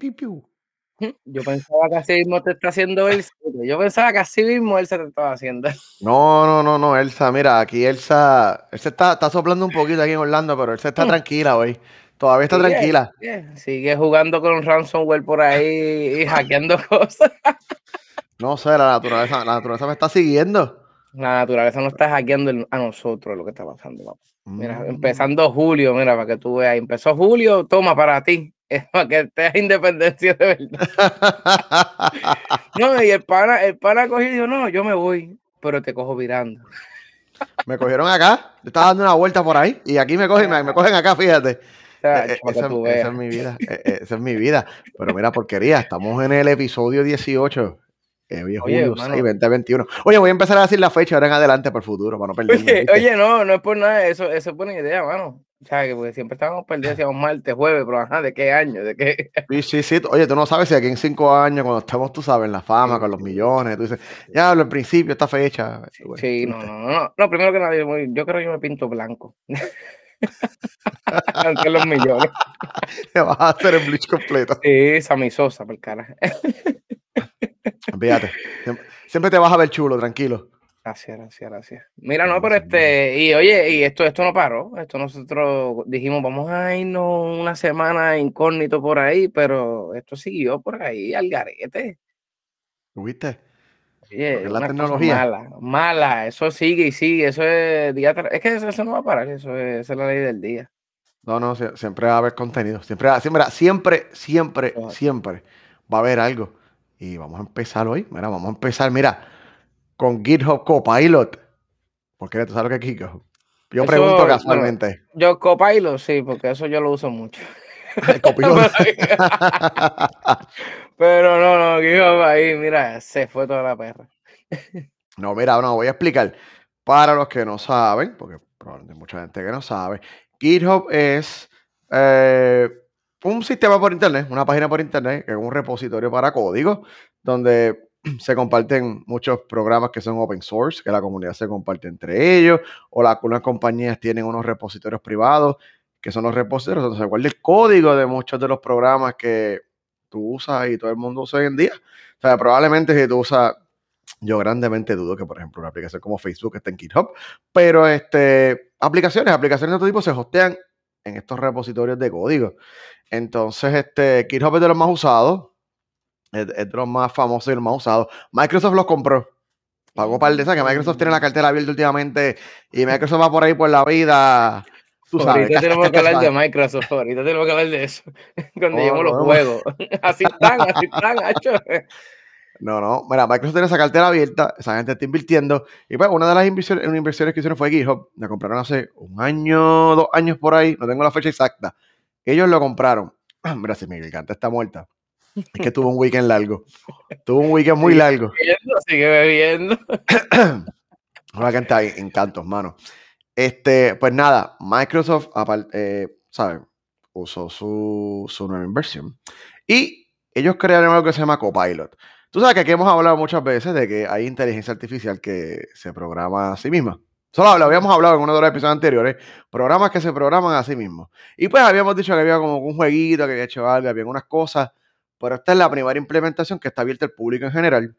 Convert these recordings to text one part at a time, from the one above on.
piu, piu. Yo pensaba que así mismo te está haciendo él. Yo pensaba que así mismo él se te estaba haciendo. No, no, no, no, Elsa, mira, aquí Elsa, él se está, está soplando un poquito aquí en Orlando, pero él se está tranquila hoy. Todavía está Sigue, tranquila. sigue, sigue jugando con ransomware por ahí y hackeando cosas. No sé, la naturaleza, la naturaleza me está siguiendo. La naturaleza no está hackeando a nosotros lo que está pasando. papá. Mira, Mm. empezando julio, mira, para que tú veas. Empezó julio, toma para ti. Es para que estés independencia de verdad. No, y el pana, el pana cogió y dijo, no, yo me voy, pero te cojo virando. me cogieron acá, yo estaba dando una vuelta por ahí y aquí me cogen, me, me cogen acá, fíjate. O sea, Eh, eh, para esa, es mi vida, eh, esa es mi vida. Pero mira, porquería, estamos en el episodio 18. eh, hoy es Oye, julio hermano. 6, 2021. Oye, voy a empezar a decir la fecha ahora en adelante por el futuro, para no perderme. Oye, oye, no, no es por nada, eso, eso es buena idea, mano. Que porque siempre estábamos perdidos, decíamos martes, jueves, pero ajá, ¿de qué año? ¿De qué? Sí, sí, sí. Oye, tú no sabes si aquí en cinco años, cuando estemos, tú sabes, en la fama, Sí, con los millones, tú dices, ya hablo al principio, esta fecha. Sí, Bueno, sí, no, no, no, no, primero que nada, yo, creo que yo me pinto blanco. Aunque los millones. Te vas a hacer el bleach completo. Sí, Sammy Sosa, por cara. Fíjate, siempre te vas a ver chulo, tranquilo. Gracias, gracias, gracias. Mira, no, pero este, y oye, y esto, esto no paró. Esto nosotros dijimos, vamos a irnos una semana incógnito por ahí, pero esto siguió por ahí al garete. ¿Viste? Oye, la tecnología. mala, mala, eso sigue y sigue, eso es día tras- es que eso, eso no va a parar, eso es, esa es la ley del día. No, no, sie- siempre va a haber contenido. Siempre, siempre, siempre, siempre, siempre va a haber algo. Y vamos a empezar hoy. Mira, vamos a empezar, mira, con GitHub Copilot. Porque tú sabes lo que es GitHub. Yo Eso, pregunto bueno, casualmente. Yo Copilot, sí, porque eso yo lo uso mucho. El copiloto. Pero no, no, GitHub ahí, mira, se fue toda la perra. No, mira, no, voy a explicar. Para los que no saben, porque probablemente hay mucha gente que no sabe, GitHub es eh, un sistema por internet, una página por internet, que es un repositorio para código, donde se comparten muchos programas que son open source, que la comunidad se comparte entre ellos, o las algunas compañías tienen unos repositorios privados, que son los repositorios donde se guarda el código de muchos de los programas que tú usas y todo el mundo usa hoy en día. O sea, probablemente si tú usas yo grandemente dudo que, por ejemplo, una aplicación como Facebook esté en GitHub, pero este, aplicaciones, aplicaciones de otro tipo se hostean en estos repositorios de código. Entonces, este, GitHub es de los más usados, es, es de los más famosos y los más usados. Microsoft los compró. Pagó par de esas, que Microsoft tiene la cartera abierta últimamente y Microsoft va por ahí por la vida. Tú sabes. Ahorita tenemos que hablar de Microsoft, ahorita tenemos que hablar de eso. Cuando No, lleguemos los no, juegos. Así están, así están, hacho. No, no. Mira, Microsoft tiene esa cartera abierta, esa gente está invirtiendo. Y pues, una de las inversiones, inversiones que hicieron fue GitHub. La compraron hace un año, dos años por ahí. No tengo la fecha exacta. Ellos lo compraron. Mira, si Miguel Canta está muerta. Es que tuvo un weekend largo. Tuvo un weekend muy Sí. largo. Bebiendo, Sigue bebiendo. Una cantidad de encantos, mano. Este, pues nada, Microsoft, eh, ¿sabes? Usó su, su nueva inversión. Y ellos crearon algo que se llama Copilot. Tú sabes que aquí hemos hablado muchas veces de que hay inteligencia artificial que se programa a sí misma. Solo lo habíamos hablado en uno de los episodios anteriores, programas que se programan a sí mismos. Y pues habíamos dicho que había como un jueguito, que había hecho algo, había unas cosas, pero esta es la primera implementación que está abierta al público en general.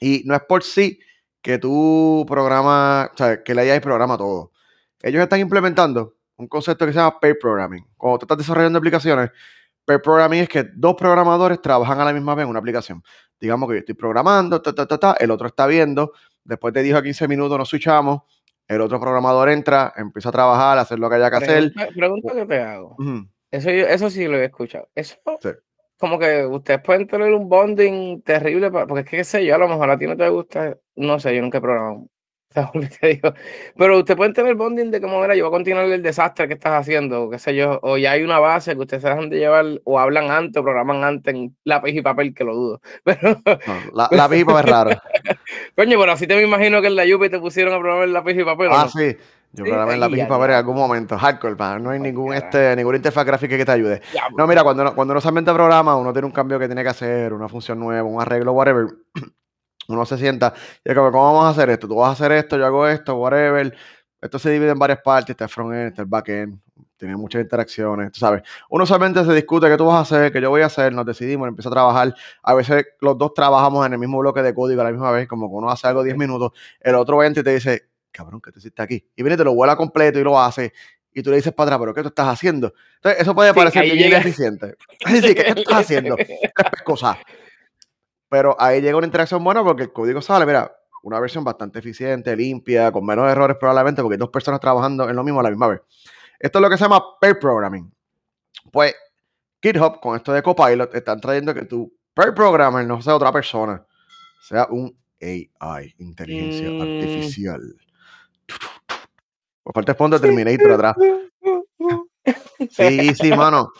Y no es por sí que tú programas, o sea, que la IA programa todo. Ellos están implementando un concepto que se llama pair programming. Cuando tú estás desarrollando aplicaciones, pair programming es que dos programadores trabajan a la misma vez en una aplicación. Digamos que yo estoy programando, ta, ta, ta, ta, el otro está viendo, después de 10 a 15 minutos nos switchamos, el otro programador entra, empieza a trabajar, a hacer lo que haya que hacer. Pregunta, pregunta que te hago. Eso, yo- eso sí lo he escuchado. Eso, Sí. Como que ustedes pueden tener un bonding terrible, porque es que, qué sé yo, a lo mejor a ti no te gusta, no sé, yo nunca he programado. ¿sabes lo que te digo? Pero ustedes pueden tener bonding de cómo, mira, yo voy a continuar el desastre que estás haciendo, o qué sé yo, o ya hay una base que ustedes se dejan de llevar, o hablan antes, o programan antes en lápiz y papel, que lo dudo. Pero, No, la, la pipa es raro. coño, pero así te me imagino que en la Yupi te pusieron a programar en lápiz y papel. ¿o Ah, no? sí. Yo Sí, programé en ya, para ver en algún momento. Hardcore, pa, no hay Ay, ningún, este, ninguna interfaz gráfica que te ayude. No, mira, cuando uno, cuando uno se programa, uno tiene un cambio que tiene que hacer, una función nueva, un arreglo, whatever. Uno se sienta y como, ¿cómo vamos a hacer esto? Tú vas a hacer esto, yo hago esto, whatever. Esto se divide en varias partes, está el frontend, está el backend, tiene muchas interacciones, tú sabes. Uno usualmente se discute qué tú vas a hacer, qué yo voy a hacer, nos decidimos, empieza a trabajar. A veces los dos trabajamos en el mismo bloque de código a la misma vez, como que uno hace algo 10 minutos, el otro entra y te dice, cabrón, ¿qué te hiciste aquí? Y viene, te lo vuela completo y lo hace, y tú le dices para atrás, ¿pero qué tú estás haciendo? Entonces, eso puede Sí, parecer bien llega- ineficiente. Sí, sí, ¿qué, qué tú estás haciendo? Tres cosas. Pero ahí llega una interacción buena porque el código sale, mira, una versión bastante eficiente, limpia, con menos errores probablemente, porque hay dos personas trabajando en lo mismo a la misma vez. Esto es lo que se llama pair programming. Pues GitHub, con esto de Copilot, están trayendo que tu pair programmer no sea otra persona, sea un AI, inteligencia Mm. artificial. Por de fondo de Terminator atrás. Sí, sí, mano.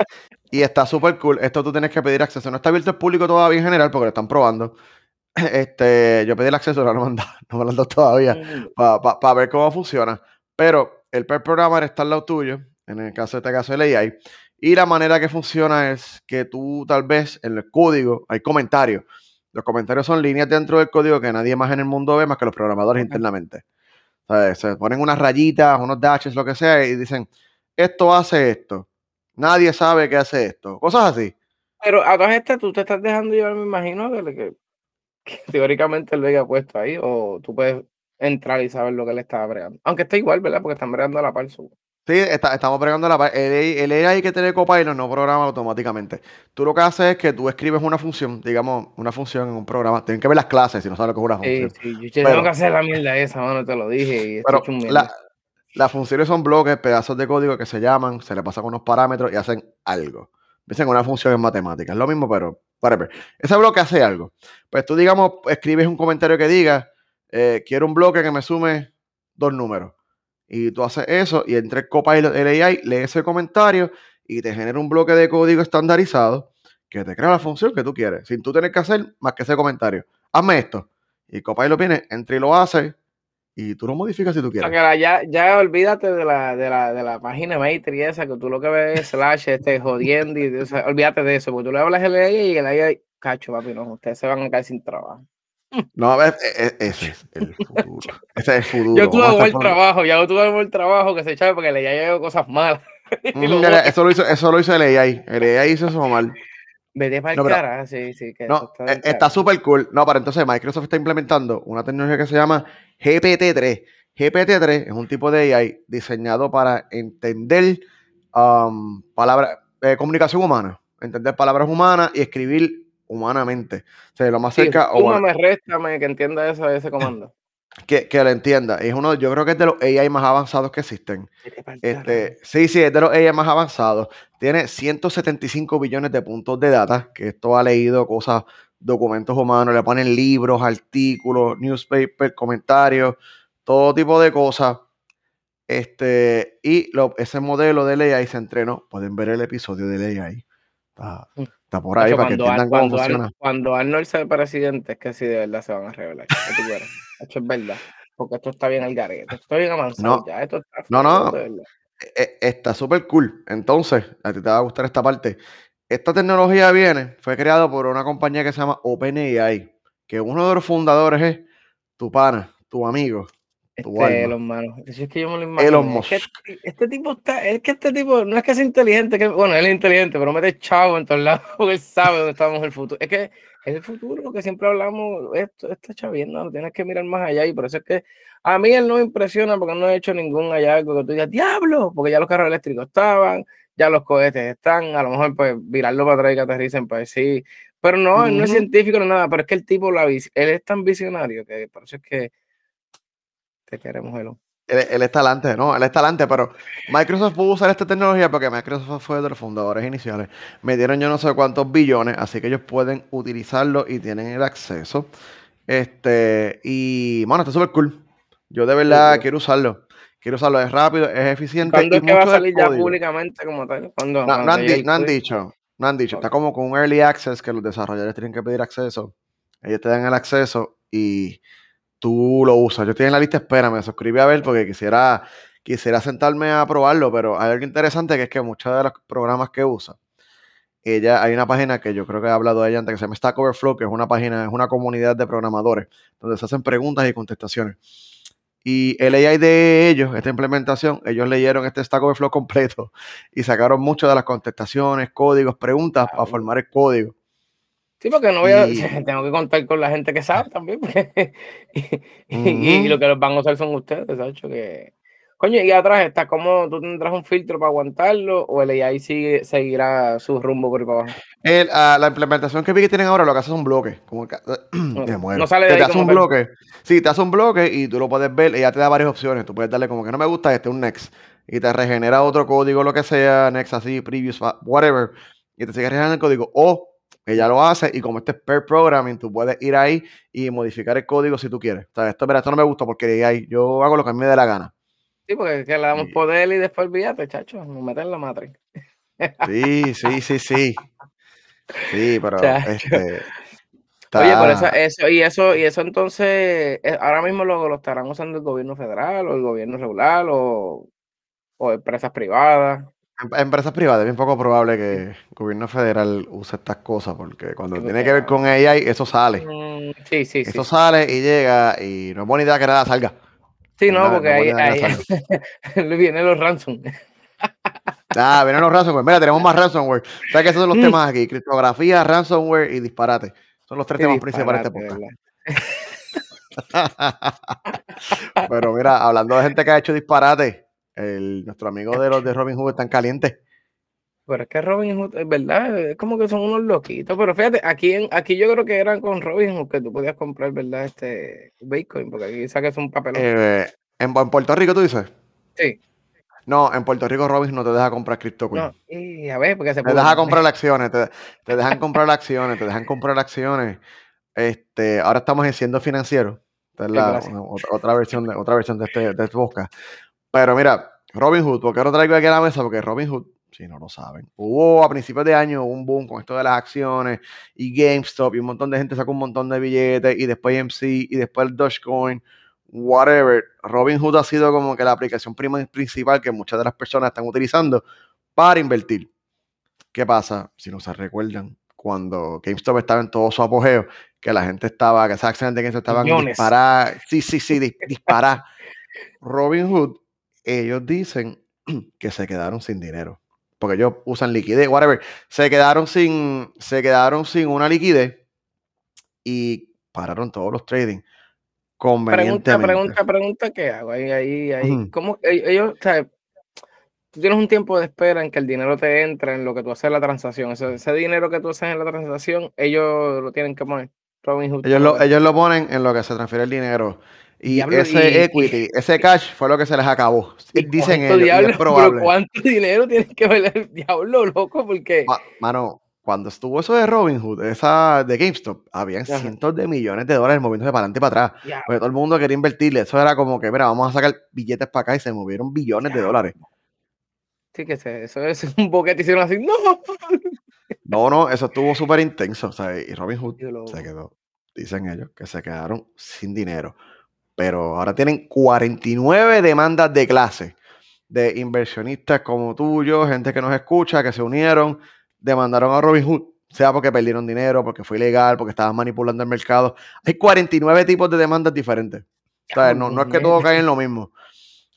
Y está súper cool. Esto tú tienes que pedir acceso. No está abierto al público todavía en general porque lo están probando. Este, yo pedí el acceso, no, lo han dado- no me lo han dado todavía Mm, para ver cómo funciona. Pero el pair programmer está al lado tuyo, en el caso de este caso el AI. Y la manera que funciona es que tú tal vez en el código hay comentarios. Los comentarios son líneas dentro del código que nadie más en el mundo ve más que los programadores internamente. Se ponen unas rayitas, unos dashes, lo que sea, y dicen, esto hace esto. Nadie sabe que hace esto. Cosas así. Pero a todas estas tú te estás dejando llevar, me imagino, que, teóricamente él lo haya puesto ahí, o tú puedes entrar y saber lo que él estaba bregando. Aunque está igual, ¿verdad? Porque están bregando a la par. so- Sí, está- estamos bregando la parte. El, el AI que tiene Copilot no programa automáticamente. Tú lo que haces es que tú escribes una función, digamos, una función en un programa. Tienen que ver las clases si no sabes lo que es una Sí, función. sí, yo, yo Pero- tengo que hacer la mierda esa, mano, te lo dije. Y Pero la- las funciones son bloques, pedazos de código que se llaman, se le pasan unos parámetros y hacen algo. Dicen una función en matemáticas. Es lo mismo, pero whatever. Ese bloque hace algo. Pues tú, digamos, escribes un comentario que diga, eh, quiero un bloque que me sume dos números. Y tú haces eso y entre el Copilot, el AI, lee ese comentario y te genera un bloque de código estandarizado que te crea la función que tú quieres, sin tú tener que hacer más que ese comentario. Hazme esto. Y Copilot viene, entra y lo hace y tú lo modificas si tú quieres. ya, ya olvídate de la, de, la, de la página Matrix esa, que tú lo que ves es slash, este, jodiendo, y, olvídate de eso, porque tú le hablas al AI y el AI, cacho, papi, no, ustedes se van a caer sin trabajo. No, e- e- ese es el futuro. Ese es el futuro. Yo tuve estar con- trabajo, ya tuve buen trabajo que se echaba porque le llegó cosas malas. Mm, lo eso, lo hizo, eso lo hizo el AI. El AI hizo eso mal. Vete para el No, pero- cara, sí, sí, que eso No, está carajo. súper cool. No, para entonces Microsoft está implementando una tecnología que se llama GPT-3. GPT-3 es un tipo de AI diseñado para entender um, eh, comunicación humana, entender palabras humanas y escribir humanamente. O sea, lo más Sí, cerca súmame, réstame, que entienda eso, ese comando. que, que lo entienda. Es uno, yo creo que es de los AI más avanzados que existen. Este, sí, sí, es de los AI más avanzados. Tiene 175 billones de puntos de data, que esto ha leído cosas, documentos humanos, le ponen libros, artículos, newspaper, comentarios, todo tipo de cosas. Este, y lo- ese modelo del AI se entrenó. Pueden ver el episodio del AI. Está, está por ahí para que cuando, Ar- entiendan cómo cuando, Ar- funciona. cuando Arnold sea presidente, es que sí, de verdad se van a revelar. Nacho, es verdad. Porque esto está bien al garete. Esto está bien avanzado No, ya. Esto está no, no. verdad. E- está súper cool. Entonces, a ti te va a gustar esta parte. Esta tecnología viene, fue creado por una compañía que se llama OpenAI, que uno de los fundadores es tu pana, tu amigo, Este. Elon Musk. Eso es que yo me lo imagino. Es que este, este tipo está, es que este tipo, no es que sea inteligente, que, bueno, él es inteligente, pero mete chavo en todos lados porque él sabe dónde estamos en el futuro. Es que es el futuro, lo que siempre hablamos, esto, esta chavienda, lo tienes que mirar más allá y por eso es que a mí él no me impresiona porque no he hecho ningún hallazgo que tú digas, diablo, porque ya los carros eléctricos estaban, ya los cohetes están, a lo mejor pues virarlo para atrás y que aterricen, pues sí, pero no, él no es científico ni nada, pero es que el tipo, la, él es tan visionario que por eso es que te queremos, Elon. Él, él está adelante, ¿no? Él está adelante, pero Microsoft pudo usar esta tecnología porque Microsoft fue de los fundadores iniciales. Me dieron yo no sé cuántos billones, así que ellos pueden utilizarlo y tienen el acceso. Este, y bueno, está súper cool. Yo de verdad quiero usarlo. Quiero usarlo, es rápido, es eficiente. ¿Cuándo y es que va a salir ya públicamente como tal? ¿Cuándo? No, Cuando no han, di- no dicho, no han dicho. Está como con un early access que los desarrolladores tienen que pedir acceso. Ellos te dan el acceso y tú lo usas. Yo estoy en la lista espera, me suscribí a ver porque quisiera, quisiera sentarme a probarlo, pero hay algo interesante que es que muchos de los programas que usa, ella, hay una página que yo creo que he hablado de ella antes que se llama Stack Overflow, que es una página, es una comunidad de programadores donde se hacen preguntas y contestaciones. Y el AI de ellos, esta implementación, ellos leyeron este Stack Overflow completo y sacaron muchas de las contestaciones, códigos, preguntas para formar el código. Sí, porque no voy a, tengo que contar con la gente que sabe también, y, lo que los van a usar son ustedes, hecho Que, coño, y atrás está, ¿cómo tú tendrás un filtro para aguantarlo o el AI sigue, seguirá su rumbo por abajo? Ah, la implementación que vi que tienen ahora lo que hace es un bloque, como que, no, sale de ahí te hace un bloque, sí, te hace un bloque y tú lo puedes ver y ya te da varias opciones, tú puedes darle como que no me gusta este, un next, y te regenera otro código, lo que sea, next así, previous, whatever, y te sigue regenerando el código, o ella lo hace y como este es per programming, tú puedes ir ahí y modificar el código si tú quieres. O sea, esto, mira, esto no me gusta porque ahí yo hago lo que a mí me dé la gana. Sí, porque es que le damos poder y después olvídate, chacho, nos meten en la matriz. Sí, sí, sí, sí. Sí, pero este, Oye, por eso, eso, y eso, y eso entonces, eh, ahora mismo lo, lo estarán usando el gobierno federal o el gobierno regular o, o empresas privadas. Em, empresas privadas, es bien poco probable que el gobierno federal use estas cosas, porque cuando tiene que ver con AI, eso sale. Mm, sí, sí, Eso sale y llega, y no es buena idea que nada salga. Sí, no, porque ahí, vienen los ransom. Ah, vienen los ransomware. Mira, tenemos más ransomware. ¿Sabes que esos son los mm. temas aquí? Criptografía, ransomware y disparate. Son los tres temas principales de este podcast. Pero mira, hablando de gente que ha hecho disparate, el, nuestro amigo de los de Robin Hood están calientes. Pero es que Robin Hood, es verdad, es como que son unos loquitos. Pero fíjate, aquí, en, aquí yo creo que eran con Robin Hood que tú podías comprar, ¿verdad? Este Bitcoin, porque aquí saques un papel. Eh, ¿en, Puerto Rico tú dices? Sí. No, en Puerto Rico Robin no te deja comprar criptocoin. No, y a ver, porque se Te deja comprar acciones, te, te, dejan comprar acciones, te dejan comprar acciones. Este, ahora estamos en siendo financiero. Esta es la, otra versión de otra versión de este, de este podcast. Pero mira, Robin Hood, ¿por qué lo traigo aquí a la mesa? Porque Robin Hood, si no lo saben, hubo a principios de año un boom con esto de las acciones y GameStop y un montón de gente sacó un montón de billetes y después MC y después el Dogecoin, whatever. Robin Hood ha sido como que la aplicación principal que muchas de las personas están utilizando para invertir. ¿Qué pasa? Si no se recuerdan, cuando GameStop estaba en todo su apogeo, que la gente estaba, que esas acciones de GameStop estaban disparar, sí, sí, sí, disparar. Robin Hood ellos dicen que se quedaron sin dinero. Porque ellos usan liquidez, whatever. Se quedaron sin, se quedaron sin una liquidez y pararon todos los trading. Pregunta, pregunta, pregunta, ¿qué hago? Ahí, ahí, ahí. ¿Cómo ellos, o sea, tú tienes un tiempo de espera en que el dinero te entra en lo que tú haces la transacción. Ese, ese dinero que tú haces en la transacción, ellos lo tienen que poner. ellos, lo, ellos lo ponen en lo que se transfiere el dinero. Y ese equity, ese cash fue lo que se les acabó. Dicen ellos, Pero ¿cuánto dinero tiene que ver el diablo, loco? Porque... mano, cuando estuvo eso de Robinhood, esa de GameStop, habían cientos de millones de dólares moviéndose para adelante y para atrás. Porque todo el mundo quería invertirle. Eso era como que, mira, vamos a sacar billetes para acá y se movieron billones de dólares. Sí, que eso es un boquete hicieron así. ¡No! No, no, eso estuvo súper intenso. O sea, y Robinhood se quedó, dicen ellos, que se quedaron sin dinero pero ahora tienen 49 demandas de clase de inversionistas como tú, yo, gente que nos escucha, que se unieron, demandaron a Robinhood, sea porque perdieron dinero, porque fue ilegal, porque estaban manipulando el mercado. Hay 49 tipos de demandas diferentes. no, no es que todo cae en lo mismo.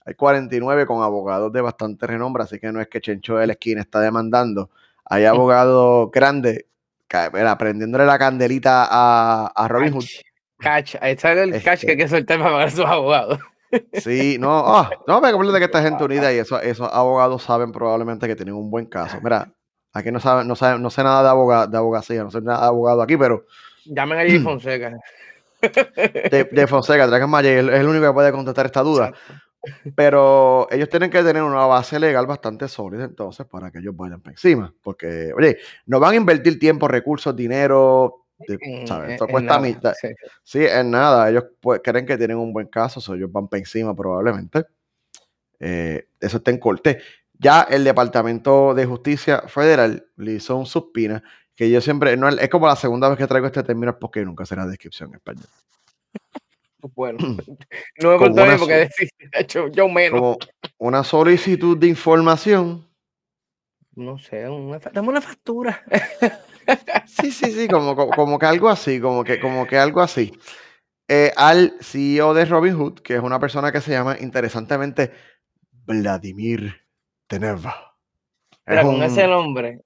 Hay 49 con abogados de bastante renombre, así que no es que Chencho de la esquina está demandando. Hay abogados grandes, prendiéndole la candelita a, a Robin Hood Catch, ahí está el catch que hay que soltar para pagar a sus abogados. Sí, no, oh, no me de que esta gente unida y eso, esos abogados saben probablemente que tienen un buen caso. Mira, aquí no saben, no saben, no sé nada de abogado, de abogacía, no sé nada de abogado aquí, pero. Llamen a Jay Fonseca. De, Fonseca, traigan a Jay, es el único que puede contestar esta duda. Pero ellos tienen que tener una base legal bastante sólida entonces para que ellos vayan por encima. Porque, oye, no van a invertir tiempo, recursos, dinero, esto cuesta mitad. Sí. es nada. Ellos pues, creen que tienen un buen caso, ellos van para encima probablemente. Eh, eso está en corte. Ya el Departamento de Justicia Federal le hizo un suspina que yo siempre, no, es como la segunda vez que traigo este término porque nunca será descripción en español. Bueno, no me porque porque hecho, yo menos. Como una solicitud de información. No sé, una, dame una factura. Sí, sí, sí, como, como, que algo así, como que, como que algo así. eh, al CEO de Robinhood, que es una persona que se llama interesantemente Vladimir Teneva. Es con ese un- nombre,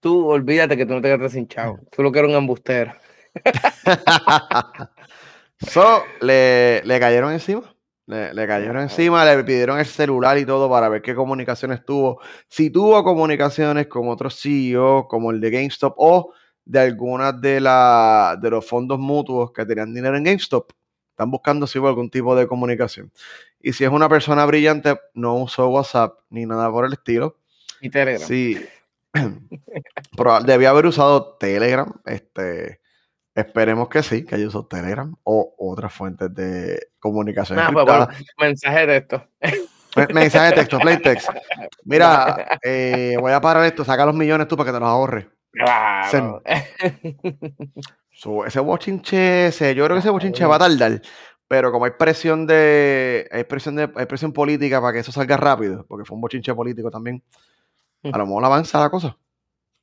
tú olvídate que tú no te quedas sin chavo. Tú lo que eres un embustero. so, le, le cayeron encima. Le, le cayeron encima, le pidieron el celular y todo para ver qué comunicaciones tuvo. Si tuvo comunicaciones con otros CEO, como el de GameStop, o de algunas de, la, de los fondos mutuos que tenían dinero en GameStop. Están buscando si hubo algún tipo de comunicación. Y si es una persona brillante, no usó WhatsApp ni nada por el estilo. Y Telegram. Sí. Proba- Debía haber usado Telegram. Este, esperemos que sí, que usado Telegram o otras fuentes de comunicación. Nada, pues bueno, mensaje de. Me- Mensaje de texto, plain text. Mira, eh, voy a parar esto, saca los millones tú para que te los ahorres. Claro. So, ese bochinche, ese- yo creo que ese bochinche va a tardar. Pero como hay presión de, hay presión de, hay presión política para que eso salga rápido, porque fue un bochinche político también, a lo mejor avanza la cosa.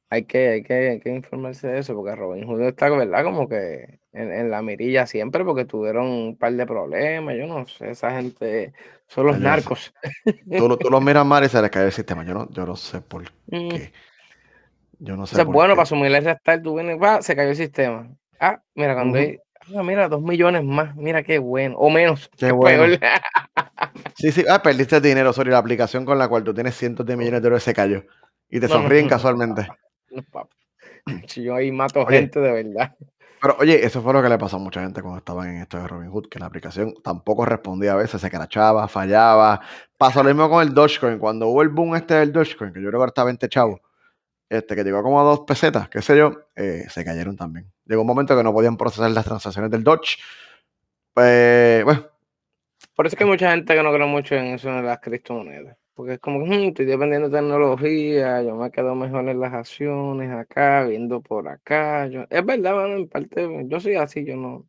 Hay que, hay que, hay que informarse de eso, porque Robin Hood está, ¿verdad? Como que en, en la mirilla siempre, porque tuvieron un par de problemas. Yo no sé, esa gente son los Yo narcos. Tú, lo- tú los miras mal y se les cae el sistema. Yo no, yo no sé por Mm. qué. Yo no sé Eso es por bueno qué. para sumirle el restar. Tú vienes, va, se cayó el sistema. Ah, mira, cuando hay, ah, mira, dos millones más. Mira qué bueno. O menos. Qué bueno. peor. Sí, sí, ah, perdiste dinero, sorry, la aplicación con la cual tú tienes cientos de millones de dólares se cayó. Y te no, sonríen no, casualmente. No. Si Yo ahí mato Oye. gente de verdad. Pero oye, eso fue lo que le pasó a mucha gente cuando estaban en esto de Robinhood, que la aplicación tampoco respondía a veces, se crachaba, fallaba. Pasó lo mismo con el Dogecoin. Cuando hubo el boom este del Dogecoin, que yo creo que está 20 chavos, este, que llegó como a dos pesetas, qué sé yo, eh, se cayeron también. Llegó un momento que no podían procesar las transacciones del Doge. Pues, bueno, Por eso es que hay mucha gente que no cree mucho en eso de las criptomonedas. Porque es como, "Mm, estoy dependiendo de tecnología, yo me quedo mejor en las acciones acá, viendo por acá. Yo, es verdad, bueno, en parte, yo soy así, yo no.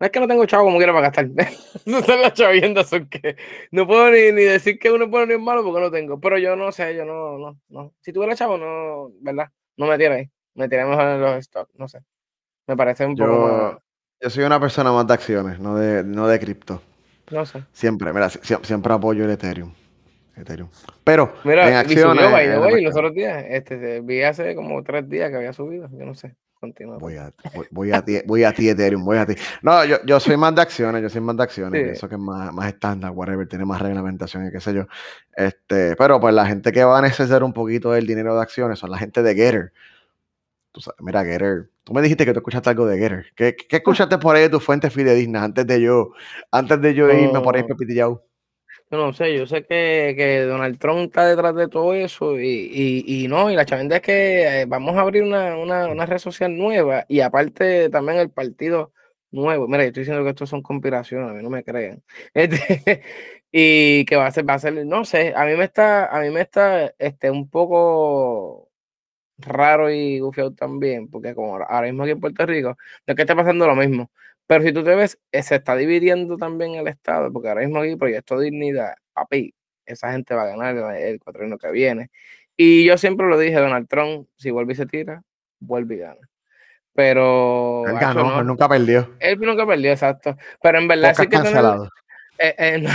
No es que no tengo chavo como quiera para gastar. No son las chaviendas, son que no puedo ni, ni decir que uno es bueno ni es malo porque no tengo. Pero yo no sé, yo no, no, no. Si tuviera chavo, no, ¿verdad? No me tira ahí. Me tiré mejor en los stocks, no sé. Me parece un poco más, yo, yo soy una persona más de acciones, no de, no de cripto. no sé. Siempre, mira, sie- sie- siempre apoyo el Ethereum. Ethereum. Pero en y acciones. subió, by the way, los otros días. Este, vi hace como tres días que había subido. Yo no sé. Continúa. Voy a, voy, voy a ti, voy a ti, Ethereum, voy a ti. No, yo, yo soy más de acciones, yo soy más de acciones, Sí. pienso que es más, más estándar, whatever, tiene más reglamentación y qué sé yo. Este, pero pues la gente que va a necesitar un poquito del dinero de acciones son la gente de Getter. Tú sabes, mira, Getter, tú me dijiste que tú escuchaste algo de Getter. ¿Qué, qué escuchaste por ahí de tus fuentes fidedignas antes de yo, antes de yo irme por ahí No. Yo no sé, yo sé que, que Donald Trump está detrás de todo eso y, y, y no, y la chavenda es que eh, vamos a abrir una, una, una red social nueva y aparte también el partido nuevo. Mira, yo estoy diciendo que esto son conspiraciones, a mí no me creen. Este, y que va a ser, va a ser, no sé, a mí me está, a mí me está este, un poco raro y gufiado también, porque como ahora mismo aquí en Puerto Rico, no es que esté pasando lo mismo, pero si tú te ves, eh, se está dividiendo también el Estado, porque ahora mismo aquí Proyecto Dignidad, papi, esa gente va a ganar el, cuatrienio que viene. Y yo siempre lo dije, Donald Trump, si vuelve y se tira, vuelve y gana. Pero Él hacho, ganó, no, él nunca perdió. él nunca perdió, exacto. Pero en verdad sí que tener, eh, eh, no.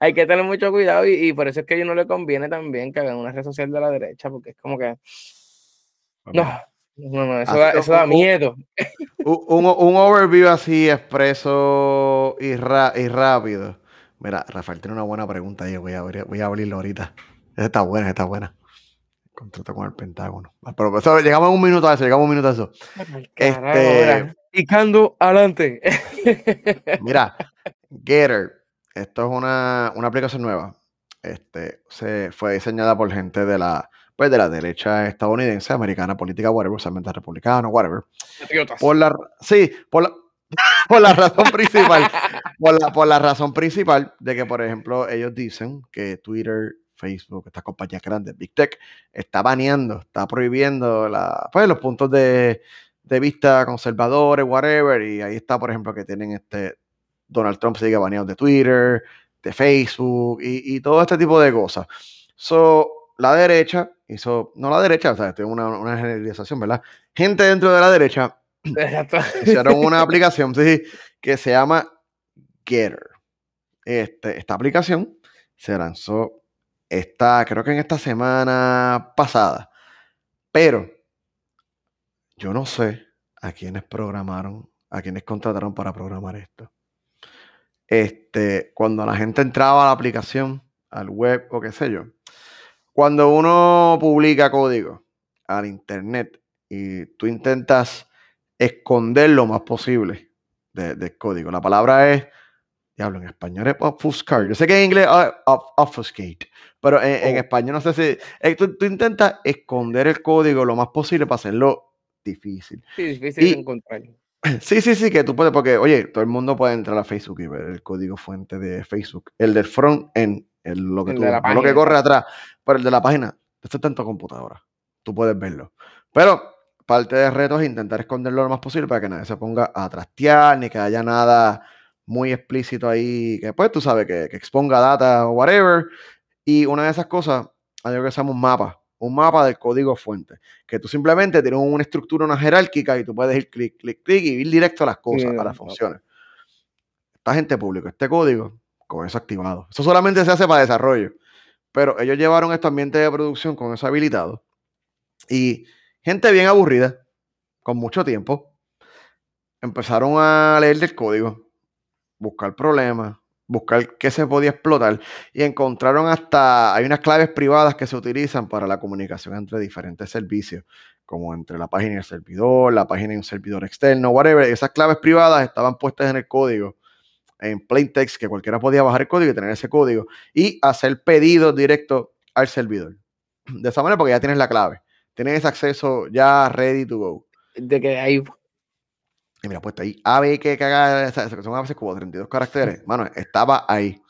hay que tener mucho cuidado y, y por eso es que a ellos no le conviene también que hagan una red social de la derecha, porque es como que, no, no, no, eso, da, eso da miedo. Un, un- un overview así expreso y, ra- y rápido. Mira, Rafael tiene una buena pregunta ahí. Voy a, voy a abrirlo ahorita. Esa está buena, esa está buena. Contrato con el Pentágono. Ah, Pero llegamos a un minuto a eso, llegamos a un minuto a eso. Carajo, Este- mira, Picando adelante. Mira, Getter. Esto es una, una aplicación nueva. Este, se fue diseñada por gente de la, pues de la derecha estadounidense, americana, política, whatever, usualmente republicano, whatever. Patriotas. Por la, sí, por la, por la razón principal. por la, por la razón principal de que, por ejemplo, ellos dicen que Twitter, Facebook, estas compañías grandes, Big Tech, está baneando, está prohibiendo la, pues, los puntos de, de vista conservadores, whatever, y ahí está, por ejemplo, que tienen este, Donald Trump sigue baneado de Twitter, de Facebook, y, y todo este tipo de cosas. So, la derecha hizo, no la derecha, o sea, esto es una, una generalización, ¿verdad? Gente dentro de la derecha hicieron una aplicación sí, que se llama Getter. Este, esta aplicación se lanzó esta, creo que en esta semana pasada. Pero yo no sé a quiénes programaron, a quiénes contrataron para programar esto. Este, cuando la gente entraba a la aplicación, al web o qué sé yo, cuando uno publica código al internet y tú intentas esconder lo más posible del código, la palabra es, diablo, en español es obfuscar. Yo sé que en inglés es obfuscate, pero en, oh. español no sé si. Eh, tú, intentas esconder el código lo más posible para hacerlo difícil. Sí, difícil de encontrar. Sí, sí, sí, que tú puedes, porque, oye, todo el mundo puede entrar a Facebook y ver el código fuente de Facebook. El del front-end, lo que, tú, lo que corre atrás, pero el de la página, esto está en tu computadora. Tú puedes verlo. Pero parte del reto es intentar esconderlo lo más posible para que nadie se ponga a trastear, ni que haya nada muy explícito ahí, que pues tú sabes, que, que exponga data o whatever. Y una de esas cosas, hay algo que se llama un mapa un mapa del código fuente, que tú simplemente tienes una estructura, una jerárquica y tú puedes ir clic, clic, clic y ir directo a las cosas, a las funciones. Esta gente pública, este código, con eso activado. Eso solamente se hace para desarrollo, pero ellos llevaron este ambiente de producción con eso habilitado y gente bien aburrida, con mucho tiempo, empezaron a leer del código, buscar problemas, buscar qué se podía explotar y encontraron hasta, hay unas claves privadas que se utilizan para la comunicación entre diferentes servicios, como entre la página y el servidor, la página y un servidor externo, whatever. Esas claves privadas estaban puestas en el código, en plain text, que cualquiera podía bajar el código y tener ese código y hacer pedidos directos al servidor. De esa manera, porque ya tienes la clave, tienes ese acceso ya ready to go. De que hay y mira, puesto ahí, AB que caga, son a veces como 32 caracteres. Mano, estaba ahí.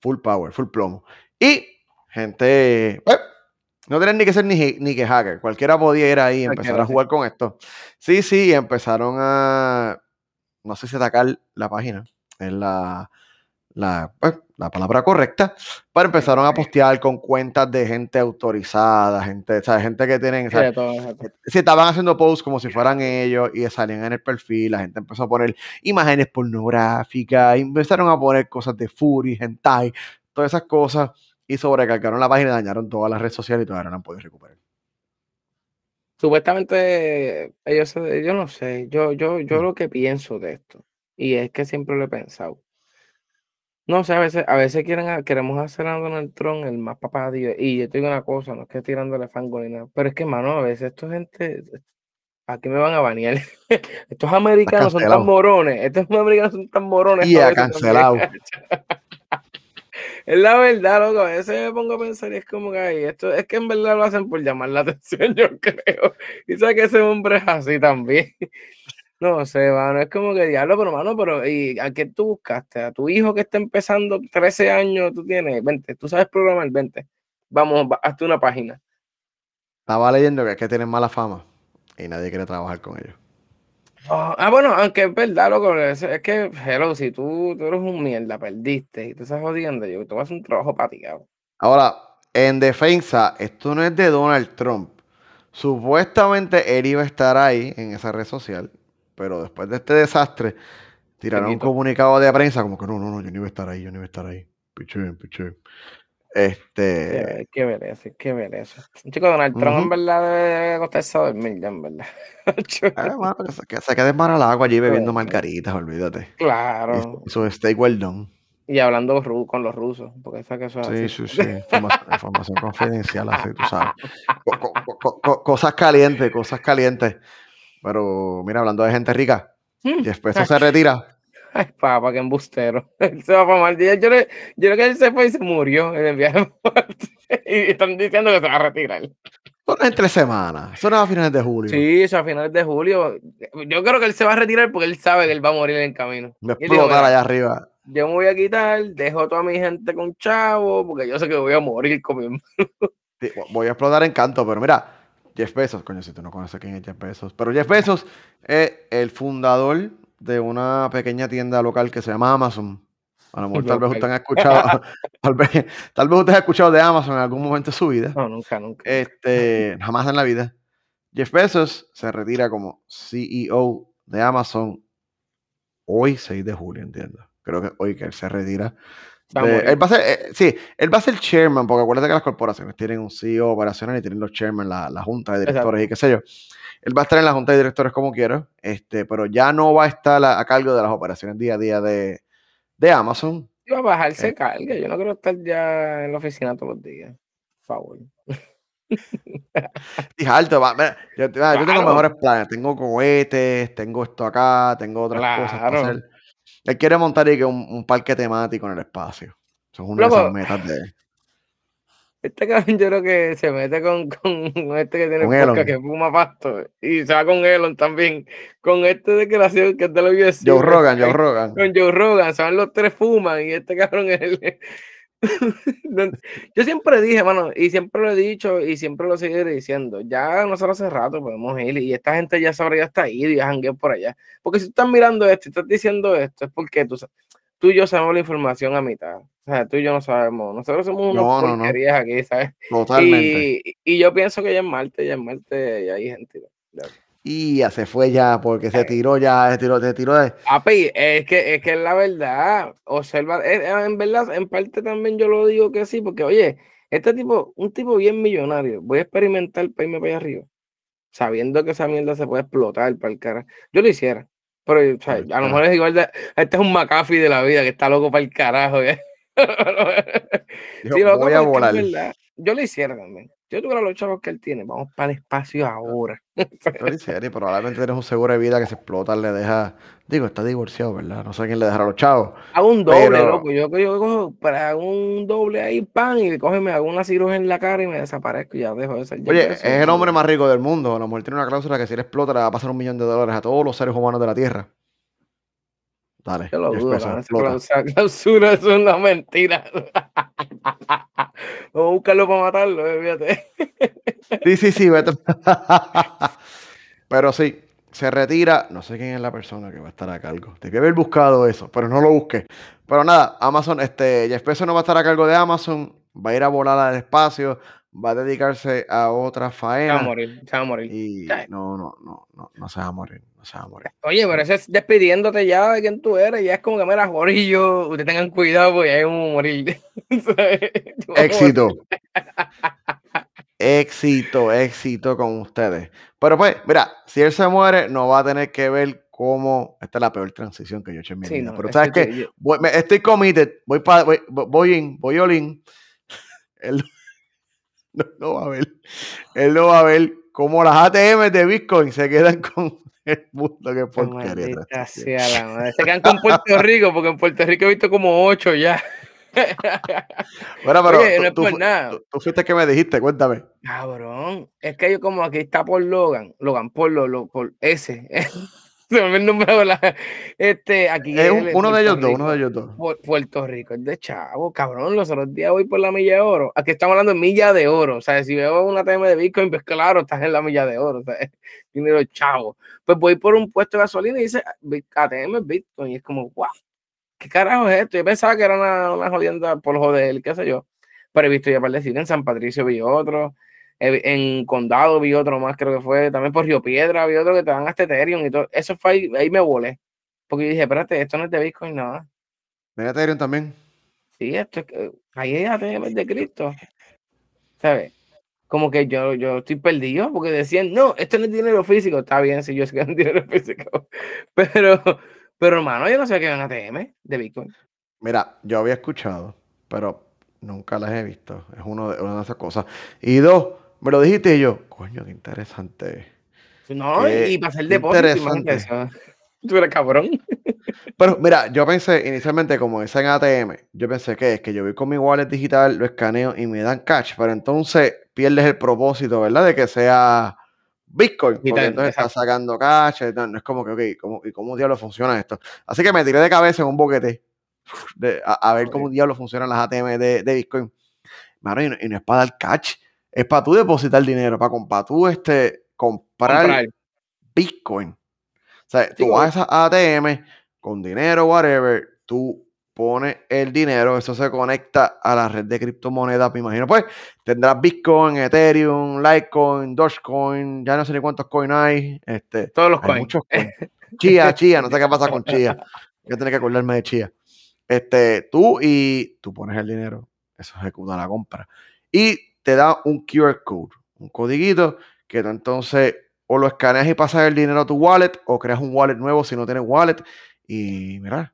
Full power, full plomo. Y gente, pues, no tienen ni que ser ni, ni que hacker. Cualquiera podía ir ahí y empezar a jugar con esto. Sí, sí, empezaron a, no sé si atacar la página. En la, la, pues, la palabra correcta, pero empezaron a postear con cuentas de gente autorizada, gente, o gente que tienen, si estaban haciendo posts como si fueran ellos y salían en el perfil, la gente empezó a poner imágenes pornográficas, empezaron a poner cosas de Fury, hentai, todas esas cosas y sobrecargaron la página y dañaron todas las redes sociales y todavía no han podido recuperar. Supuestamente, ellos, yo no sé, yo, yo, yo mm. lo que pienso de esto, y es que siempre lo he pensado, no sé, a veces, a veces quieren, queremos hacer a Donald Trump el más papá de Y yo te digo una cosa, no es que tirándole fango ni nada, pero es que, mano, a veces esta gente, aquí me van a banear. estos americanos son tan morones, estos americanos son tan morones. Y ha cancelado. es la verdad, loco. A veces me pongo a pensar y es como que esto es que en verdad lo hacen por llamar la atención, yo creo. Y sabes que ese hombre es así también. No sé, mano, es como que diablo, pero mano, pero ¿y a qué tú buscaste? ¿A tu hijo que está empezando 13 años, tú tienes 20, tú sabes programar 20? Vamos, hazte una página. Estaba leyendo que es que tienen mala fama y nadie quiere trabajar con ellos. Ah, bueno, aunque es verdad, loco, es, que, hello, si tú, tú, eres un mierda, perdiste y tú estás jodiendo, yo te voy a hacer un trabajo para ti, Ahora, en defensa, esto no es de Donald Trump. Supuestamente él iba a estar ahí en esa red social pero después de este desastre, tiraron un comunicado de prensa como que no, no, no, yo no iba a estar ahí, yo no iba a estar ahí. Piché, piché. Este. Hay que ver eso. Chico, Donald Trump en verdad debe acostarse a dormir ya, en verdad. ah, que, se, quede mar al agua allí bebiendo margaritas, olvídate. Claro. Eso es steak well done. Y hablando con los rusos, porque esa que eso Sí, sí, sí. Información, confidencial, así, tú sabes. cosas calientes, cosas calientes. Pero mira, hablando de gente rica, y después se retira. Ay, papá, qué embustero. Él se va para mal día. Yo, yo creo que él se fue y se murió en el viaje. y están diciendo que se va a retirar. Son entre semanas. Son a finales de julio. Sí, eso a finales de julio. Yo creo que él se va a retirar porque él sabe que él va a morir en el camino. Me explotar allá arriba. Yo me voy a quitar, dejo a toda mi gente con chavo, porque yo sé que voy a morir con mi voy a explotar en canto, pero mira, Jeff Bezos, coño, si tú no conoces quién es Jeff Bezos, pero Jeff Bezos es el fundador de una pequeña tienda local que se llama Amazon. A lo mejor tal vez usted ha escuchado, tal vez, tal vez usted ha escuchado de Amazon en algún momento de su vida. No, nunca, nunca. Este, jamás en la vida. Jeff Bezos se retira como CEO de Amazon hoy, 6 de julio, entiendo. Creo que hoy que él se retira. Él va a ser, eh, sí, él va a ser chairman, porque acuérdate que las corporaciones tienen un CEO operacional y tienen los chairman, la, la junta de directores y qué sé yo. Él va a estar en la junta de directores como quiera, este, pero ya no va a estar a, cargo de las operaciones día a día de, de Amazon. Iba a bajarse eh, carga, yo no quiero estar ya en la oficina todos los días. Por favor. Y alto, yo, tengo mejores planes, tengo cohetes, tengo esto acá, tengo otras cosas para hacer. Él quiere montar y que un, parque temático en el espacio. Eso es una de esas metas de Este cabrón yo creo que se mete con, con este que tiene podcast que fuma pasto y se va con Elon también. Con este desgraciado que es de la UFC. Joe Rogan, Joe Rogan. Con Joe Rogan, se van los tres fuman y este cabrón es el, Yo siempre dije, mano, y siempre lo he dicho y siempre lo seguiré diciendo. Ya nosotros hace rato podemos ir y esta gente ya sabrá ya está ahí y ya jangueó por allá. Porque si estás mirando esto y estás diciendo esto, es porque tú, tú y yo sabemos la información a mitad. O sea, tú y yo no sabemos. Nosotros somos unos porquerías aquí, ¿sabes? Totalmente. Y, yo pienso que ya en Marte, ya en Marte ya hay gente. Y ya se fue ya, porque se tiró ya, se tiró, se tiró de... es que, es que la verdad, observa, en verdad, en parte también yo lo digo que sí, porque oye, este tipo, un tipo bien millonario, voy a experimentar para irme para allá arriba, sabiendo que esa mierda se puede explotar para el cara. Yo lo hiciera, pero a lo mejor es igual de, este es un McAfee de la vida que está loco para el carajo. voy a volar. yo lo hiciera también. Yo tuviera los chavos que él tiene, vamos para el espacio ahora. Estoy serio, probablemente tienes un seguro de vida que se explota, le deja. Digo, está divorciado, ¿verdad? No sé quién le dejará a los chavos. Hago un doble, loco. Yo, yo cojo para un doble ahí, pan, y cógeme, hago una cirugía en la cara y me desaparezco y ya dejo de ser. Oye, es el hombre más rico del mundo. La mujer tiene una cláusula que si él explota le va a pasar un millón de dólares a todos los seres humanos de la Tierra. Dale. Yo lo dudo, clausura, es una mentira. Vamos a buscarlo para matarlo, eh, fíjate. Sí, sí, sí, Pero sí, se retira. No sé quién es la persona que va a estar a cargo. Que haber buscado eso, pero no lo busqué. Pero nada, Amazon, este, Jeff Bezos no va a estar a cargo de Amazon, va a ir a volar al espacio, va a dedicarse a otra faena. Se va a morir, se va a morir. Y no, no, no, no, no se va a morir. Oye, pero eso es despidiéndote ya de quién tú eres, ya es como que me las gorillo, ustedes tengan cuidado porque hay un morir. éxito. éxito, éxito con ustedes. Pero pues, mira, si él se muere, no va a tener que ver cómo. Esta es la peor transición que yo he hecho en mi vida. pero sabes que estoy committed, voy, para voy, voy in, voy all in. Él no va a ver. Él no va a ver cómo las ATM de Bitcoin se quedan con el mundo que porquería. Se quedan con Puerto Rico, porque en Puerto Rico he visto como ocho ya. bueno, pero no es por nada. Tú, fuiste que me dijiste, cuéntame. Cabrón, es que yo como aquí está por Logan, Logan por, lo, por ese. Se me el número este aquí es uno de ellos dos uno de ellos dos. Puerto Rico es de chavo cabrón los otros días voy por la milla de oro. Aquí estamos hablando de milla de oro o sea si veo una ATM de Bitcoin pues claro estás en la milla de oro o sea, dinero chavo pues voy por un puesto de gasolina y dice ATM Bitcoin y es como wow qué carajo es esto yo pensaba que era una, una jodienda por joder qué sé yo pero he visto ya para decir en San Patricio vi otro en Condado vi otro más, creo que fue, también por Río Piedra vi otro que te dan hasta Ethereum y todo. Eso fue ahí, ahí me volé. Porque dije, espérate, esto no es de Bitcoin nada. ¿De Ethereum también? Sí, esto es que, ahí es ATM de Cristo. ¿Sabes? Como que yo, yo estoy perdido porque decían, no, esto no es dinero físico. Está bien, si yo sé que es dinero físico. Pero, pero hermano, yo no sé qué es un ATM de Bitcoin. Mira, yo había escuchado, pero nunca las he visto. Es uno de, una de esas cosas. Y dos, me lo dijiste y yo, coño, qué interesante. No, y para hacer depósito, eso. Tú eres cabrón. Pero mira, yo pensé inicialmente como es en ATM, yo pensé que es que yo voy con mi wallet digital, lo escaneo y me dan cash, pero entonces pierdes el propósito, ¿verdad? De que sea Bitcoin, porque entonces estás sacando cash, no, es como que, ok, ¿cómo, ¿y cómo diablo funciona esto? Así que me tiré de cabeza en un boquete a, ver cómo diablo funcionan las ATM de, Bitcoin. Mano, y, no, y no es para dar cash es para tú depositar dinero, para, para tú este, comprar, Bitcoin. O sea, tú vas a ATM con dinero, whatever, tú pone el dinero, eso se conecta a la red de criptomonedas, me imagino. Pues tendrás Bitcoin, Ethereum, Litecoin, Dogecoin, ya no sé ni cuántos coins hay. Este, Todos los hay coins. muchos coins. Chia, Chia, no sé qué pasa con Chia. Voy a tener que acordarme de Chia. Este, tú y tú pones el dinero, eso ejecuta la compra. Y te da un QR code, un codiguito que tú entonces o lo escaneas y pasas el dinero a tu wallet o creas un wallet nuevo si no tienes wallet y mira,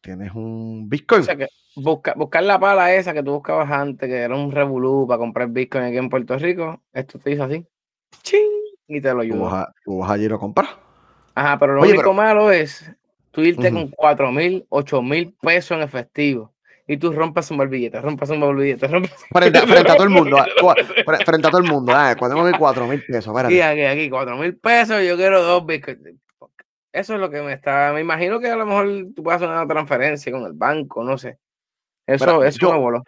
tienes un Bitcoin. O sea que busca, buscar la pala esa que tú buscabas antes, que era un revolú para comprar Bitcoin aquí en Puerto Rico, esto te dice así, ¡ching! y te lo tú, ayuda. vas, a- tú vas allí y lo compras. Ajá, pero lo Oye, único pero- malo es tú irte con cuatro mil, ocho mil pesos en efectivo y tú rompas un billete, rompas un billete, rompas Frente, frente a todo el mundo. ah, frente a todo el mundo. Ah, cuando que 4 mil pesos. Espérate. aquí, aquí, cuatro mil pesos, yo quiero dos Bitcoin. Eso es lo que me está. Me imagino que a lo mejor tú puedes hacer una transferencia con el banco, no sé. Eso, Mira, eso yo- me voló.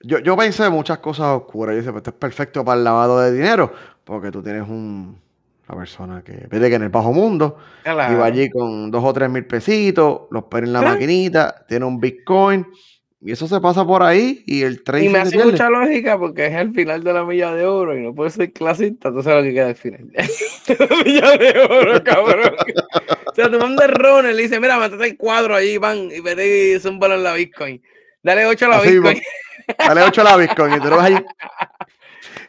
Yo, yo pensé muchas cosas oscuras. Yo dije, pues esto es perfecto para el lavado de dinero. Porque tú tienes un, una persona que vete que en el bajo mundo y Claro. va allí con dos o tres mil pesitos, los pone en la Claro. maquinita, tiene un Bitcoin y eso se pasa por ahí y el Y trading me hace pierde. mucha lógica porque es el final de la milla de oro y no puedo ser clasista, tú sabes lo que queda al final. la milla de oro, cabrón. o sea, tú mandas Ronald y le dice, mira, métete el cuadro ahí, van, y vete y zúmbalo en la Bitcoin. Dale 8 a la Así Bitcoin. Dale 8 a la Bitcoin y tú lo allí.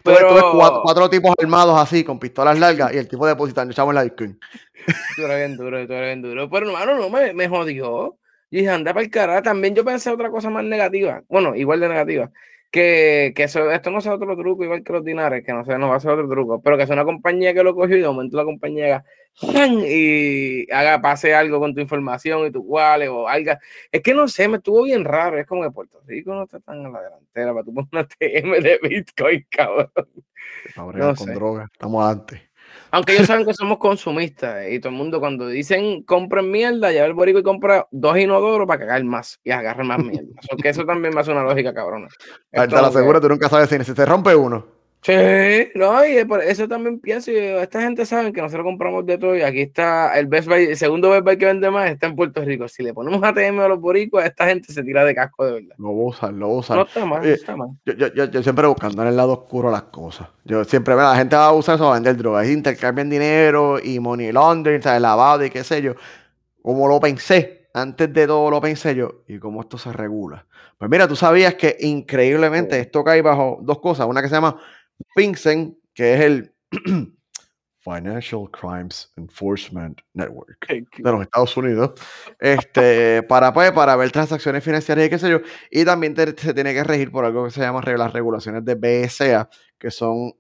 Tú ves, tú ves Pero- cuatro, cuatro tipos armados así, con pistolas largas, y el tipo depositando, echamos la Bitcoin. Tú eres bien duro, tú eres bien duro. Pero hermano, no me, me jodió. Y dije, anda para el carajo. También yo pensé otra cosa más negativa. Bueno, igual de negativa. Que, que eso, esto no sea otro truco, igual que los dinares, que no sé, no va a ser otro truco. Pero que sea una compañía que lo cogió y de momento la compañía haga y haga, pase algo con tu información y tu wallet o algo. Es que no sé, me estuvo bien raro. Es como que Puerto Rico no está tan a la delantera para tú poner una TM de Bitcoin, cabrón. No con sé. droga, estamos adelante. Aunque ellos saben que somos consumistas y todo el mundo cuando dicen compren mierda, lleva el borico y compra dos inodoros para cagar más y agarrar más mierda. So que eso también me hace una lógica cabrona. Te lo como que- aseguro, tú nunca sabes si si se rompe uno. Sí, no, y por eso también pienso, y esta gente sabe que nosotros compramos de todo y aquí está el Best Buy, el segundo Best Buy que vende más está en Puerto Rico. Si le ponemos ATM a los boricos, esta gente se tira de casco de verdad. Lo usan, lo usan. No está mal, no Oye, está mal. Yo, yo, yo, yo siempre buscando en el lado oscuro las cosas. Yo siempre, mira, la gente va a usar eso para vender drogas, intercambian dinero y money laundering, ¿sabes? lavado y qué sé yo. Como lo pensé, antes de todo lo pensé yo, y cómo esto se regula. Pues mira, tú sabías que increíblemente esto cae bajo dos cosas. Una que se llama FinCEN, que es el Financial Crimes Enforcement Network de los Estados Unidos, este, para, pues, para ver transacciones financieras y qué sé yo, y también te- se tiene que regir por algo que se llama las regulaciones de BSA, que son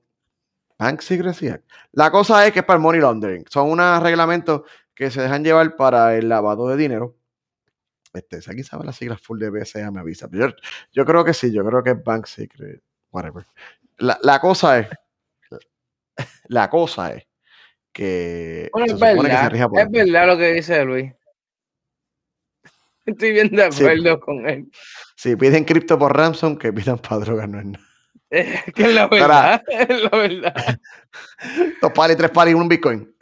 Bank Secrecy Act. La cosa es que es para el money laundering, son unos reglamentos que se dejan llevar para el lavado de dinero. Este, si alguien sabe las siglas full de BSA, me avisa. Yo, yo creo que sí, yo creo que es Bank Secret, whatever. La, la cosa es, la cosa es que Bueno, es supone que se verdad, rija por es eso. verdad lo que dice Luis. Estoy bien de Sí. acuerdo con él. Si piden cripto por ransom, que pidan para drogas, no es nada. Es que es la verdad, es la verdad. Dos palis, tres palis, un bitcoin.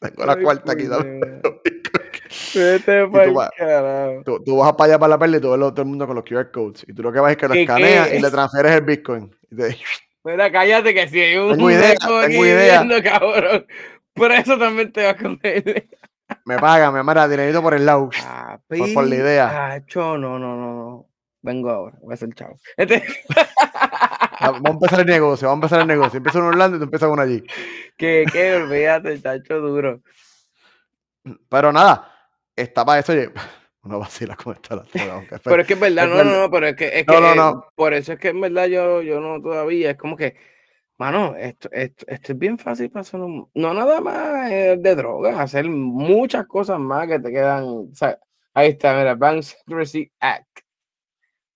Tengo la cuarta aquí. Tú vas-. Tú, tú vas para allá para la perla y tú ves todo el mundo con los QR codes. Y tú lo que vas es que lo ¿Qué, escaneas y le transfieres el bitcoin. Y te- Mira, cállate que si hay un Tengo idea, tengo idea. viendo, cabrón. Por eso también te vas a comer. me paga, me manda dinerito por el lado. Por la idea. Acho, no, no, no, no. Vengo ahora, voy a ser chavo. Este, Vamos a empezar el negocio, vamos a empezar el negocio. Empieza en Orlando y tú empiezas uno allí. que, que, olvídate, chacho duro. Pero nada, está para eso. Oye, uno vacila con drogas, aunque es Pero es que es verdad, es no, verdad. no, no, pero es que, es No, que no, eh, no. por eso es que en verdad yo, yo no todavía, es como que, mano, esto, esto, esto es bien fácil para hacer un- no nada más eh, de drogas, hacer muchas cosas más que te quedan, o sea, ahí está, mira, Bank Secrecy Act.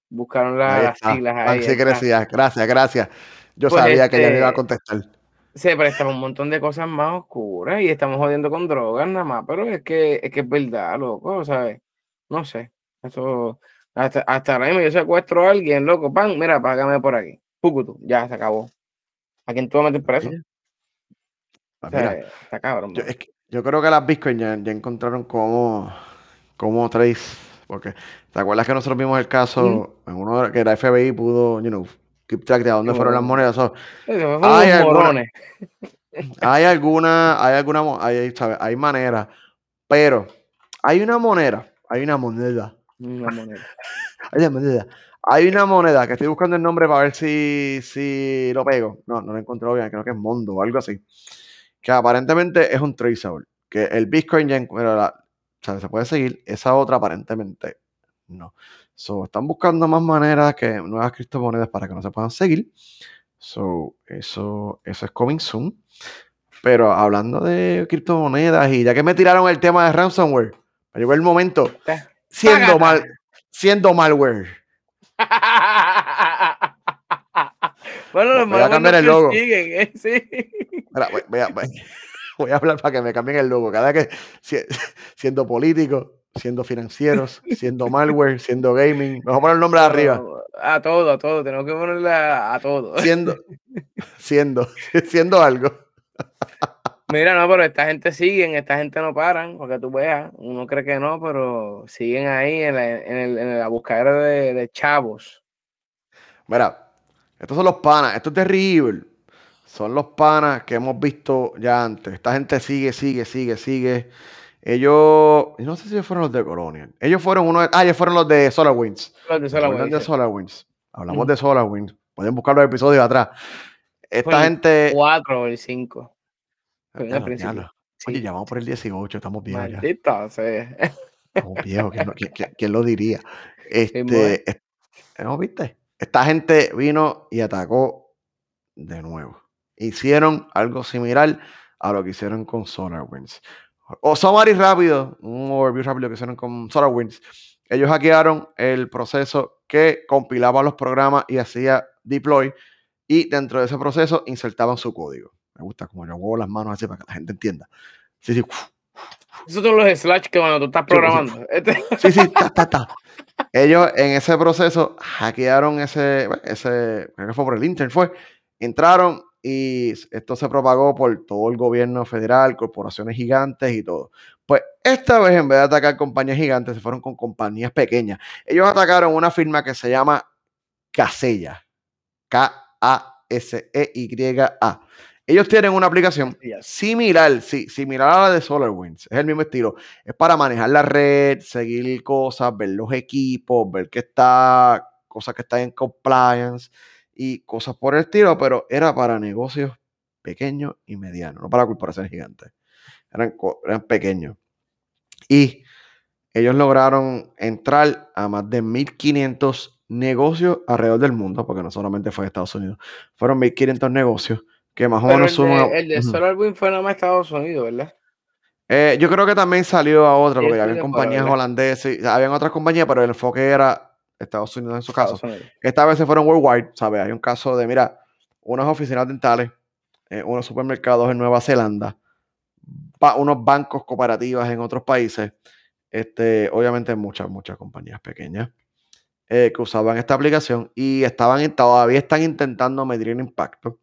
Buscaron Ahí las siglas ahí. Bank. Secrecy Act. Gracias, gracias. Yo Pues, sabía que ella me iba a este, contestar. Se presta para un montón de cosas más oscuras y estamos jodiendo con drogas nada más, pero es que es que es verdad, loco, ¿sabes? No sé. Eso, hasta, hasta ahora mismo yo secuestro a alguien, loco, pan, mira, págame por aquí. Pucutu, ya se acabó. ¿A quién tú vas a meter preso? Mira. O Ah, sea, mira, está cabrón. yo- bro. es, que, Yo creo que las Bitcoin ya, ya encontraron cómo, cómo trace. Porque, ¿te acuerdas que nosotros vimos el caso en uno que la FBI pudo, you know, keep track de a dónde fueron las monedas? So, hay alguna, hay alguna, hay alguna, hay, ¿sabes? hay manera, pero hay una moneda, hay una moneda, Una moneda. hay una moneda, hay una moneda que estoy buscando el nombre para ver si, si lo pego. No, no lo encontré bien, creo que es Mondo o algo así. Que aparentemente es un traceable. Que el Bitcoin ya encuentra la, o sea, se puede seguir, esa otra aparentemente no. So, están buscando más maneras que nuevas criptomonedas para que no se puedan seguir. So, eso, eso es coming soon. Pero hablando de criptomonedas y ya que me tiraron el tema de ransomware, llegó el momento siendo mal, siendo malware. bueno, los Voy a cambiar el logo. ¿eh? Sí. Voy, voy a, voy- voy a hablar para que me cambien el logo. Cada que si- siendo político, siendo financieros, siendo malware, siendo gaming, voy a poner el nombre de arriba. A todo, a todo. Tenemos que ponerle a, a todo. Siendo, siendo, siendo algo. Mira, no, pero esta gente siguen, esta gente no paran, porque tú veas, uno cree que no, pero siguen ahí en la, en el- en la buscadera de, de chavos. Mira, estos son los panas, esto es terrible. Son los panas que hemos visto ya antes. Esta gente sigue, sigue, sigue, sigue. Ellos, no sé si fueron los de Colonial. Ellos fueron uno de, ah, ellos fueron los de SolarWinds. Los de ¿Se acuerdan SolarWinds, de. SolarWinds? Hablamos Ujú. de SolarWinds. Pueden buscar los episodios atrás. Esta Fue gente. Cuatro o el cinco. Fue en el Diablo, principio. diablo. Oye, ya vamos por el 18, estamos viejos ya. Maldito, sí. Estamos viejos, ¿quién, lo- quién- quién- quién lo diría? Este, es- ¿no viste? Esta gente vino y atacó de nuevo. Hicieron algo similar a lo que hicieron con SolarWinds. O summary rápido, un overview rápido que hicieron con SolarWinds. Ellos hackearon el proceso que compilaba los programas y hacía deploy. Y dentro de ese proceso insertaban su código. Me gusta como yo muevo las manos así para que la gente entienda. Sí, sí, Esos son los slash que cuando tú estás sí. programando. Este- Sí, sí, ta, ta, ta. Ellos en ese proceso hackearon ese, ese, creo que fue por el Inter, fue, entraron y esto se propagó por todo el gobierno federal, corporaciones gigantes y todo. Pues esta vez en vez de atacar compañías gigantes, se fueron con compañías pequeñas. Ellos atacaron una firma que se llama Casella, K-A-S-E-Y-A. Ellos tienen una aplicación similar, sí, similar a la de SolarWinds. Es el mismo estilo. Es para manejar la red, seguir cosas, ver los equipos, ver que está, cosas que están en compliance y cosas por el estilo, pero era para negocios pequeños y medianos, no para corporaciones gigantes. Eran, eran pequeños. Y ellos lograron entrar a más de 1500 negocios alrededor del mundo, porque no solamente fue Estados Unidos, fueron 1500 negocios que más o menos el suman. de, el de fue nada más Estados Unidos, ¿verdad? Eh, yo creo que también salió a otra, porque sí, fuera, compañías holandesas, habían otras compañías, pero el enfoque era Estados Unidos en su caso. Estados Unidos. Esta vez se fueron worldwide, ¿sabes? Hay un caso de, mira, unas oficinas dentales, eh, unos supermercados en Nueva Zelanda, ba- unos bancos cooperativas en otros países, este, obviamente muchas, muchas compañías pequeñas eh, que usaban esta aplicación y estaban, todavía están intentando medir el impacto.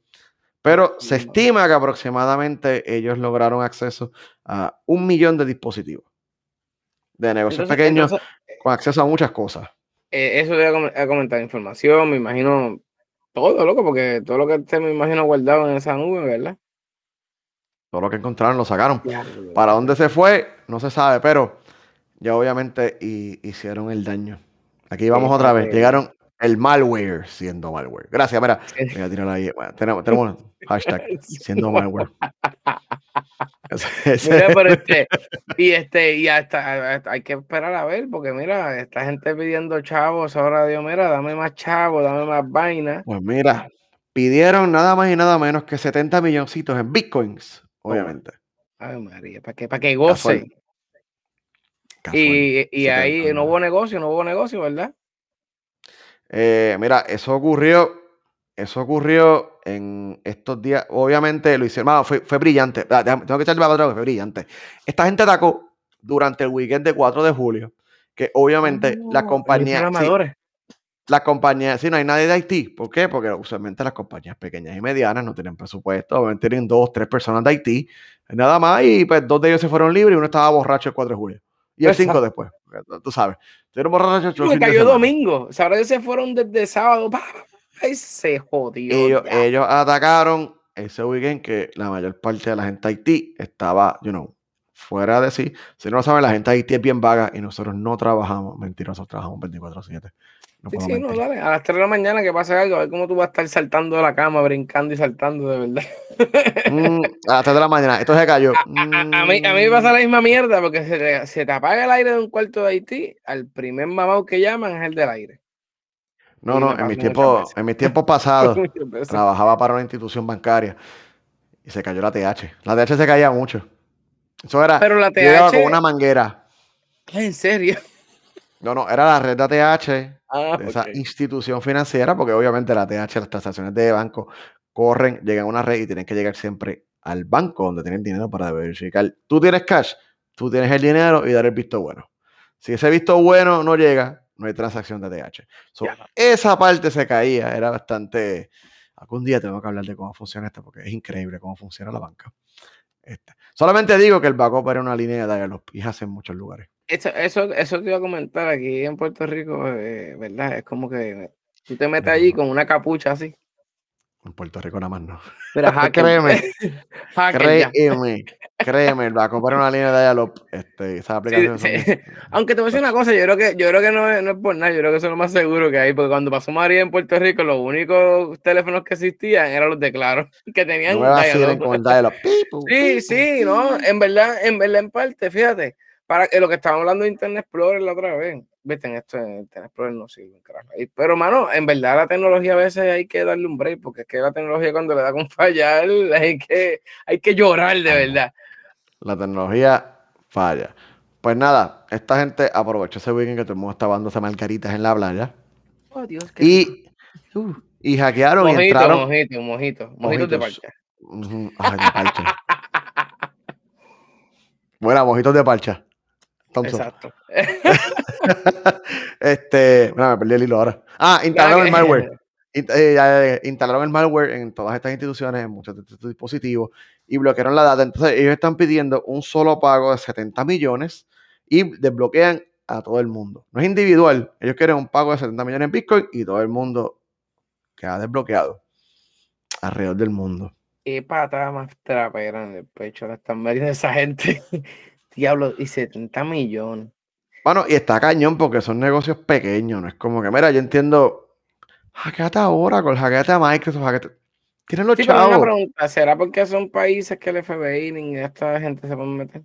Pero se estima que aproximadamente ellos lograron acceso a un millón de dispositivos de negocios Entonces, pequeños entonces, con acceso a muchas cosas. Eh, eso te voy a com- a comentar información, me imagino todo, loco, porque todo lo que esté, me imagino, guardado en esa nube, ¿verdad? Todo lo que encontraron lo sacaron. Para dónde se fue, no se sabe, pero ya obviamente hi- hicieron el daño. Aquí vamos Sí, otra vez. Llegaron el malware siendo malware. Gracias, mira. Voy a tirar ahí. Bueno, tenemos, tenemos hashtag siendo malware. Mira, pero este, y este, y hasta, hasta hay que esperar a ver, porque mira, esta gente pidiendo chavos, ahora Dios, mira, dame más chavos, dame más vaina. Pues mira, pidieron nada más y nada menos que 70 milloncitos en bitcoins, obviamente. Ay, María, para que, para que. Casual. Y, y 70 ahí no hubo negocio, no hubo negocio, ¿verdad? Eh, mira, eso ocurrió, eso ocurrió en estos días. Obviamente lo hicieron, fue, fue brillante. Ah, Tengo que echarle para atrás, fue brillante. Esta gente atacó durante el weekend de 4 de julio, que obviamente Oh, las compañías, sí, las compañías, si no hay nadie de Haití, ¿por qué? Porque usualmente las compañías pequeñas y medianas no tienen presupuesto, obviamente tienen dos, tres personas de Haití, nada más, y pues dos de ellos se fueron libres y uno estaba borracho el 4 de julio. Y el 5 después, tú sabes. Estuvieron borrachos cayó domingo, o sea, ahora ellos se fueron desde sábado, se jodió. Ellos, ellos atacaron ese weekend que la mayor parte de la gente de Haití estaba, you know, fuera de sí. Si no lo saben, la gente de Haití es bien vaga y nosotros no trabajamos. Mentirosos, trabajamos 24-7. No sí, sí, no, dale. A las 3 de la mañana que pase algo, a ver cómo tú vas a estar saltando de la cama, brincando y saltando, de verdad. Mm, a las 3 de la mañana, esto se cayó. A, mí, a mí me pasa la misma mierda, porque se se te, apaga el aire de un cuarto de Haití, al primer mamado que llaman es el del aire. No, no, en mis tiempos, en mis tiempos pasados trabajaba para una institución bancaria y se cayó la TH. La TH se caía mucho. Eso era. Pero la TH. con una manguera. ¿En serio? No, no, era la red de ATH ah, de esa institución financiera, porque obviamente la ATH, las transacciones de banco corren, llegan a una red y tienen que llegar siempre al banco donde tienen dinero para verificar. Tú tienes cash, tú tienes el dinero y dar el visto bueno. Si ese visto bueno no llega, no hay transacción de ATH. esa parte se caía, era bastante. Algún día tengo que hablar de cómo funciona esto, porque es increíble cómo funciona la banca. Este. Solamente digo que el backup era una línea de y hace en muchos lugares. Eso, eso, eso te iba a comentar aquí en Puerto Rico, eh, ¿verdad? Es como que tú te metes allí con una capucha así. En Puerto Rico nada más no. Pero créeme, créeme, créeme, el backup era una línea de dial este, esa aplicación. Aunque te voy a decir una cosa, yo creo que, yo creo que no, es, no es por nada, yo creo que eso es lo más seguro que hay, porque cuando pasó María en Puerto Rico, los únicos teléfonos que existían eran los de Claro, que tenían dial Sí, sí, no, en verdad, en verdad, en parte, fíjate para lo que estábamos hablando de Internet Explorer la otra vez, viste, en esto Internet Explorer no sirve, carajo. Pero, mano, en verdad la tecnología a veces hay que darle un break, porque es que la tecnología cuando le da con fallar, hay que, hay que llorar de verdad. La tecnología falla. Pues nada, esta gente aprovechó ese weekend que todo el mundo estaba dándose margaritas en la playa. Oh, Dios, y, uh, y hackearon mojito, y entraron. Mojito, mojito, mojitos de parcha. Ay, de parcha. Bueno, mojitos de parcha. Exacto. este, bueno, me perdí el hilo ahora. Ah, instalaron el malware. Eh, instalaron el malware en todas estas instituciones, en muchos de estos dispositivos, y bloquearon la data. Entonces, ellos están pidiendo un solo pago de 70 millones y desbloquean a todo el mundo. No es individual, ellos quieren un pago de 70 millones en Bitcoin y todo el mundo queda desbloqueado alrededor del mundo. Qué patada más trapera en el pecho la están metiendo esa gente. Diablo, y 70 millones. Bueno, y está cañón porque son negocios pequeños, no es como que, mira, yo entiendo, hackeate ahora con hackeate a Microsoft, hackeate... Tienen los chavos. Una pregunta, ¿será porque son países que el FBI ni esta gente se pueden meter?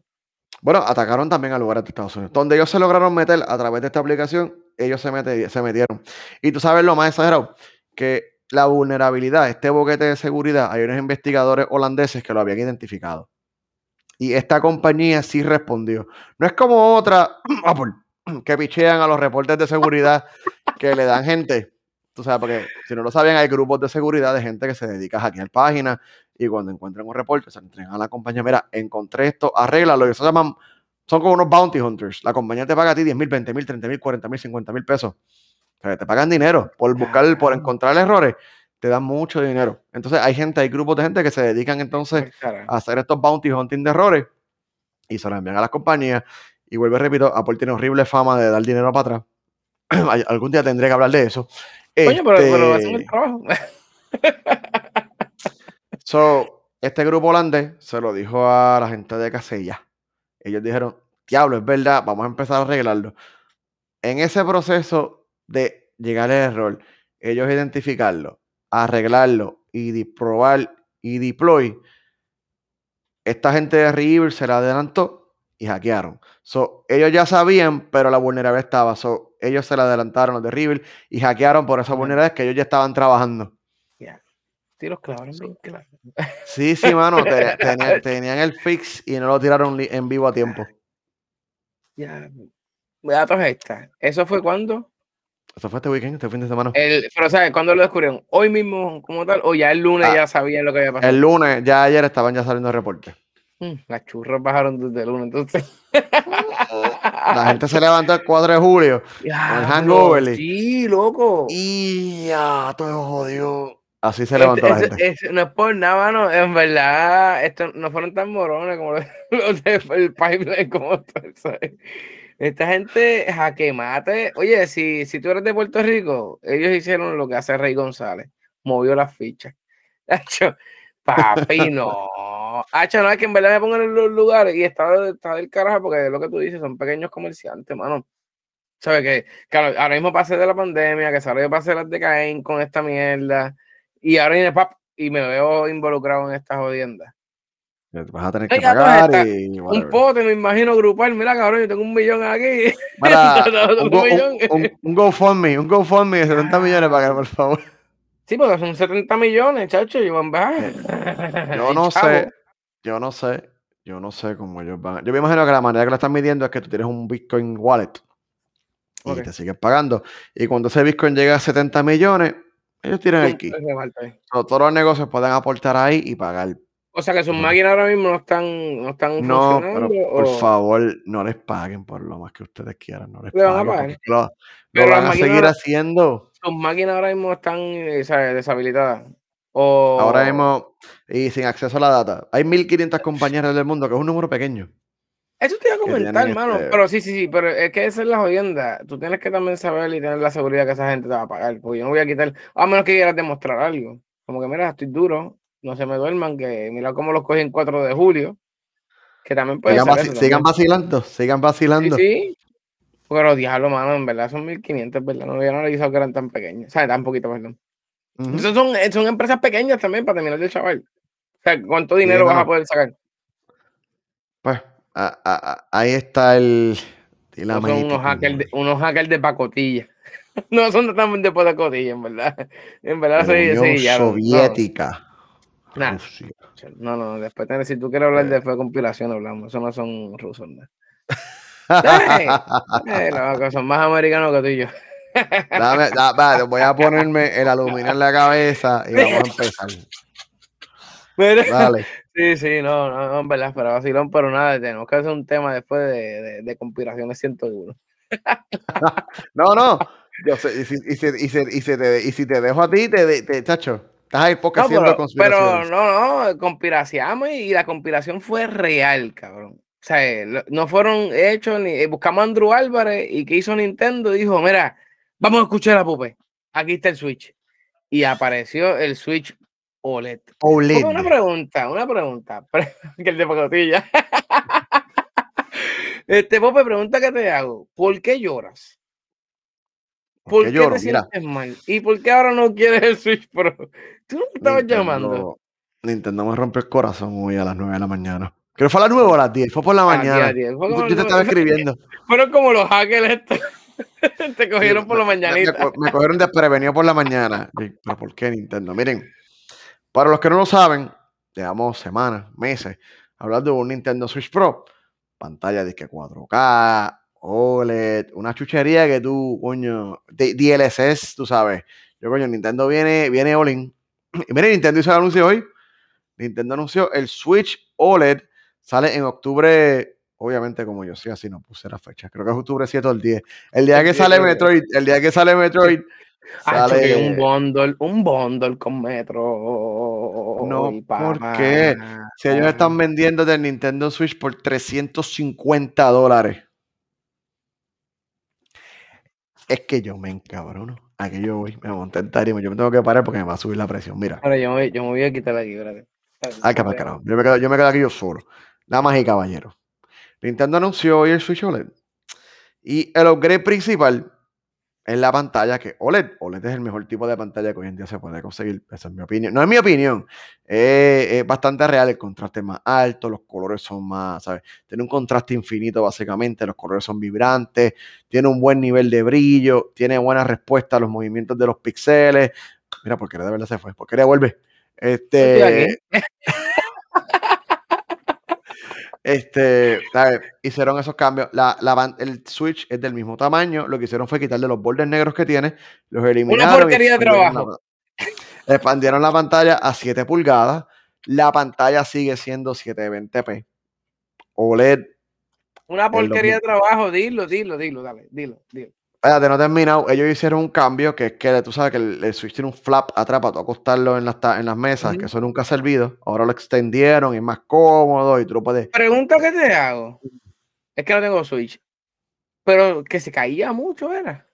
Bueno, atacaron también a lugares de Estados Unidos. Donde ellos se lograron meter a través de esta aplicación, ellos se, se metieron. Y tú sabes lo más exagerado, que la vulnerabilidad, este boquete de seguridad, hay unos investigadores holandeses que lo habían identificado. Y esta compañía sí respondió. No es como otra Apple, que pichean a los reportes de seguridad que le dan gente. Tú sabes, porque si no lo saben, hay grupos de seguridad de gente que se dedica a hackear páginas y cuando encuentran un reporte se entregan a la compañía. Mira, encontré esto, arréglalo. Y eso se llaman, son como unos bounty hunters. La compañía te paga a ti 10 mil, 20 mil, 30 mil, 40 mil, 50 mil pesos. O sea, te pagan dinero por buscar, por encontrar errores te dan mucho dinero. Entonces hay gente, hay grupos de gente que se dedican entonces a hacer estos bounty hunting de errores y se los envían a las compañías. Y vuelvo, repito, Apple tiene horrible fama de dar dinero para atrás. Algún día tendré que hablar de eso. Coño, pero, pero hacen el trabajo. so, este grupo holandés se lo dijo a la gente de Casella. Ellos dijeron, diablo, es verdad, vamos a empezar a arreglarlo. En ese proceso de llegar al error, ellos identificarlo, arreglarlo y probar y deploy, esta gente de River se la adelantó y hackearon. So, ellos ya sabían, pero la vulnerabilidad estaba. So, ellos se la adelantaron los de River y hackearon por esas vulnerabilidades que ellos ya estaban trabajando. Sí, los clavaron claro. Sí, sí, mano. tenían, el fix y no lo tiraron en vivo a tiempo. Ya. Datos esta. ¿Eso fue cuando? Eso fue este weekend, este fin de semana. El, pero, ¿sabes cuándo lo descubrieron? ¿Hoy mismo como tal? ¿O ya el lunes ah, ya sabían lo que había pasado? El lunes, ya ayer estaban ya saliendo reportes. Mm, las churras bajaron desde el lunes, entonces. La gente se levantó el 4 de julio con el hangover. Sí, loco. Y ya, todo jodió. Así se Este- levantó la gente. no es por nada, mano. En verdad, estos no fueron tan morones como los, los del pipeline, como tú sabes. Esta gente jaque mate. Oye, si, si tú eres de Puerto Rico, ellos hicieron lo que hace Rey González. Movió las fichas. Hacho, papi, no. Hacho, no, es que en verdad me pongan en los lugares y está, está del carajo porque lo que tú dices, son pequeños comerciantes, mano. ¿Sabes que Claro, ahora mismo pasé de la pandemia, que ahora yo pasé las de Caín con esta mierda. Y ahora viene pap y me veo involucrado en esta jodienda. Vas a tener que ya, pagar pues, y Un pote, me imagino grupal. Mira, cabrón, yo tengo un millón aquí. Para, Un go- un- un- un GoFundMe, un GoFundMe de 70 millones para que, por favor. Sí, porque son 70 millones, chacho. Yo, en verdad, Yo no chavo. sé, yo no sé, yo no sé cómo ellos van. Yo me imagino que la manera que lo están midiendo es que tú tienes un Bitcoin wallet y te sigues pagando. Y cuando ese Bitcoin llega a 70 millones, ellos tiran el key. todos los negocios pueden aportar ahí y pagar. O sea que sus máquinas ahora mismo no están, no están No, funcionando. pero por o- favor, no les paguen por lo más que ustedes quieran. No les Le van a paguen lo, lo Pero van a seguir ahora- haciendo. Sus máquinas ahora mismo están eh, ¿sabes? deshabilitadas. O... Ahora mismo, y sin acceso a la data. Hay 1500 compañías del mundo, que es un número pequeño. Eso te iba a comentar, hermano. este- Pero sí, sí, sí, pero es que esa es la jodienda. Tú tienes que también saber y tener la seguridad que esa gente te va a pagar. Porque yo no voy a quitar, a menos que quieras demostrar algo. Como que, mira, estoy duro, no se me duerman, que mira cómo los cogí en 4 de julio. Que también puede Sigan, ser vaci- eso sigan también. vacilando, sigan Sí, vacilando. sí. Pero diablo, mano, en verdad son 1500, ¿verdad? No había analizado que eran tan pequeños. O sea, tan poquito, perdón. Entonces son, eh, son empresas pequeñas también para terminar de chaval. O sea, ¿cuánto dinero vas a poder sacar? Pues a- a- a- ahí está el No son unos hackers, de, unos hackers de pacotilla. No son tan de pacotilla, en verdad. En verdad, soy sí, ya no, Soviética. Nah. No, no, después, tenés- si tú quieres hablar Eh. después de compilación, hablamos. Eso no son rusos, ¿no? Eh, loco, son más americanos que tú y yo. Dame, da- va, voy a ponerme el aluminio en la cabeza y vamos a empezar. Mira, Dale. Sí, sí, no, no, no, en verdad, pero vacilón, pero nada, tenemos que hacer un tema después de, de, de conspiraciones 101. No, no. Yo sé, y, si, y, si, y, si, y, si te, y si te dejo a ti, te, te, te chacho. Estás ahí poco No, haciendo pero, pero no, no, conspiraciamos y la conspiración fue real, cabrón. O sea, eh, no fueron hechos ni eh, buscamos a Andrew Álvarez y que hizo Nintendo y dijo, mira, vamos a escuchar a Pupe. Aquí está el Switch. Y apareció el Switch OLED. OLED. Una pregunta, una pregunta. que el de pacotilla. este Pope, pregunta que te hago. ¿Por qué lloras? ¿Por qué te Mira. sientes mal? ¿Y por qué ahora no quieres el Switch Pro? Tú no me estabas llamando. Nintendo, me rompió el corazón hoy a las 9 de la mañana. Creo que fue a las 9 o a las 10, fue por la Ah, mañana. Yo, te estaba escribiendo. Fueron como los hackers estos. Te cogieron por la Me- me- me mañanita. co- Me, cogieron desprevenido por la mañana. ¿Pero por qué Nintendo? Miren, para los que no lo saben, llevamos semanas, meses, hablando de un Nintendo Switch Pro. Pantalla de que 4K, OLED, una chuchería que tú, coño, DLSS, tú sabes. Yo, coño, Nintendo viene, viene all in. Y miren, Nintendo hizo el anuncio hoy. Nintendo anunció el Switch OLED. Sale en octubre, obviamente, como yo sé, así no puse la fecha. Creo que es octubre 7 o el 10. El día que 10, sale el 10. Metroid, el día que sale Metroid, Ah, choque, un sale. bundle, un bundle con Metro. No, ¿por qué? Si ellos están vendiendo del Nintendo Switch por 350 dólares. Es que yo me encabrono. Aquí yo voy, me monté en tarima. Yo me tengo que parar porque me va a subir la presión. Mira, Ahora yo me, voy- yo me voy a quitar aquí, espérate. ay, que para carajo. Yo me, quedo, yo me quedo aquí yo solo. Damas y caballeros. Nintendo anunció hoy el Switch OLED. Y el upgrade principal es la pantalla que OLED. OLED es el mejor tipo de pantalla que hoy en día se puede conseguir. Esa es mi opinión. No es mi opinión. Es, es bastante real. El contraste es más alto, los colores son más, ¿sabes? Tiene un contraste infinito básicamente. Los colores son vibrantes. Tiene un buen nivel de brillo. Tiene buena respuesta a los movimientos de los píxeles. Mira, porque de verdad se fue. Porque vuelve. Estoy Este. este, ¿sabes? hicieron esos cambios. La, la el Switch es del mismo tamaño. Lo que hicieron fue quitarle los bordes negros que tiene, los eliminaron. y porquería de trabajo. La, expandieron la pantalla a 7 pulgadas. La pantalla sigue siendo 720p. OLED Una porquería de trabajo, dilo, dilo, dilo, dale, dilo, dilo. Espérate, no he terminado. Ellos hicieron un cambio que es que tú sabes que el, Switch tiene un flap atrás para tú acostarlo en las, en las mesas, que eso nunca ha servido. Ahora lo extendieron y es más cómodo y tú lo puedes. Pregunta que te hago. Es que no tengo Switch. Pero que se caía mucho, ¿era?